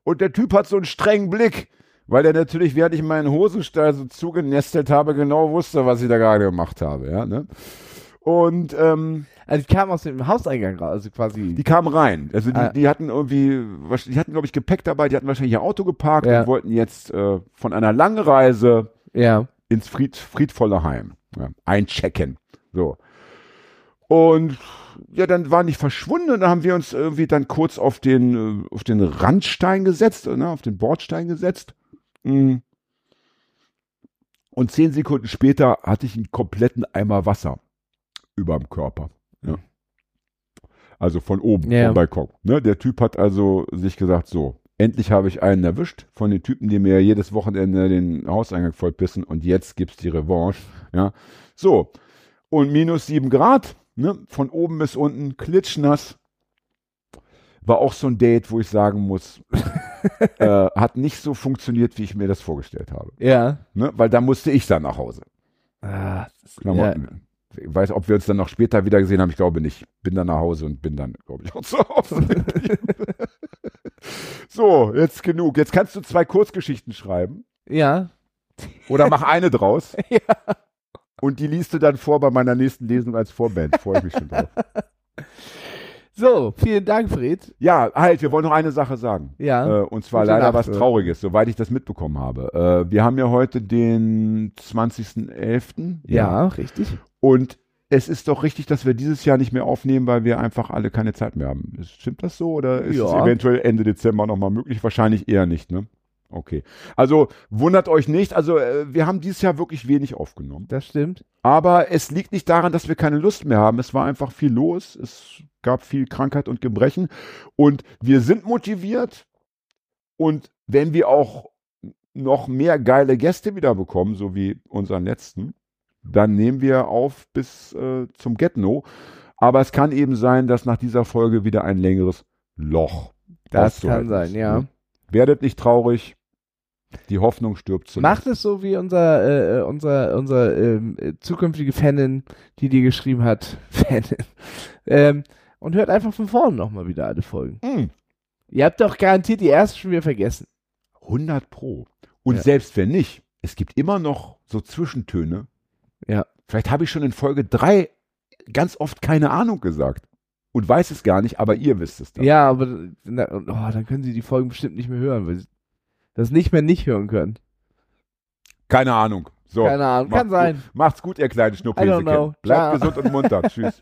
Und der Typ hat so einen strengen Blick, weil er natürlich, während ich meinen Hosenstall so zugenestelt habe, genau wusste, was ich da gerade gemacht habe. Ja, ne? Und ähm, Also die kamen aus dem Hauseingang raus, also quasi. die kamen rein. Also die, Ah. die hatten irgendwie, die hatten, glaube ich, Gepäck dabei, die hatten wahrscheinlich ihr Auto geparkt Ja. und wollten jetzt äh, von einer langen Reise ja. ins Fried, friedvolle Heim ja, einchecken. So. Und ja, dann waren die verschwunden und dann haben wir uns irgendwie dann kurz auf den, äh, auf den Randstein gesetzt, ne, auf den Bordstein gesetzt. Mm. Und zehn Sekunden später hatte ich einen kompletten Eimer Wasser über dem Körper. Ja. Also von oben, Ja. vom Balkon. Ne? Der Typ hat also sich gesagt, so, endlich habe ich einen erwischt von den Typen, die mir jedes Wochenende den Hauseingang vollpissen und jetzt gibt's die Revanche. Ja. So. Und minus sieben Grad, ne? von oben bis unten, klitschnass. War auch so ein Date, wo ich sagen muss, äh, hat nicht so funktioniert, wie ich mir das vorgestellt habe. Ja. Ne? Weil da musste ich dann nach Hause. Ah, ist, ja. Ich weiß, ob wir uns dann noch später wieder gesehen haben. Ich glaube nicht. Bin dann nach Hause und bin dann, glaube ich, auch zu Hause. so, jetzt genug. Jetzt kannst du zwei Kurzgeschichten schreiben. ja. Oder mach eine draus. Ja. Und die liest du dann vor bei meiner nächsten Lesung als Vorband. Freue ich mich schon drauf. So, vielen Dank, Fred. Ja, halt, wir wollen noch eine Sache sagen. Ja. Äh, und zwar Gute leider Nacht, was. Trauriges, soweit ich das mitbekommen habe. Äh, wir haben ja heute den 20.11. ja, richtig. Und es ist doch richtig, dass wir dieses Jahr nicht mehr aufnehmen, weil wir einfach alle keine Zeit mehr haben. Stimmt das so oder ist es Ja. eventuell Ende Dezember nochmal möglich? Wahrscheinlich eher nicht, ne? Okay. Also wundert euch nicht. Also äh, wir haben dieses Jahr wirklich wenig aufgenommen. Das stimmt. Aber es liegt nicht daran, dass wir keine Lust mehr haben. Es war einfach viel los. Es gab viel Krankheit und Gebrechen. Und wir sind motiviert. Und wenn wir auch noch mehr geile Gäste wieder bekommen, so wie unseren letzten, dann nehmen wir auf bis äh, zum Get-No. Aber es kann eben sein, dass nach dieser Folge wieder ein längeres Loch Das kann sein, ist, ja. ne? Werdet nicht traurig. Die Hoffnung stirbt zuletzt. Macht es so wie unser, äh, äh, unser, unser ähm, äh, zukünftige Fanin, die dir geschrieben hat. Fanin. Ähm, und hört einfach von vorne nochmal wieder alle Folgen. Mm. Ihr habt doch garantiert die erste schon wieder vergessen. 100 Pro. Und Ja. selbst wenn nicht, es gibt immer noch so Zwischentöne. Ja. Vielleicht habe ich schon in Folge 3 ganz oft keine Ahnung gesagt und weiß es gar nicht, aber ihr wisst es dann. Ja, aber na, oh, dann können sie die Folgen bestimmt nicht mehr hören, weil sie das nicht mehr nicht hören können. Keine Ahnung. So, Keine Ahnung, kann sein. Gut. Macht's gut, ihr kleinen. Schnupphäschen. Bleibt Ciao. gesund und munter. Tschüss.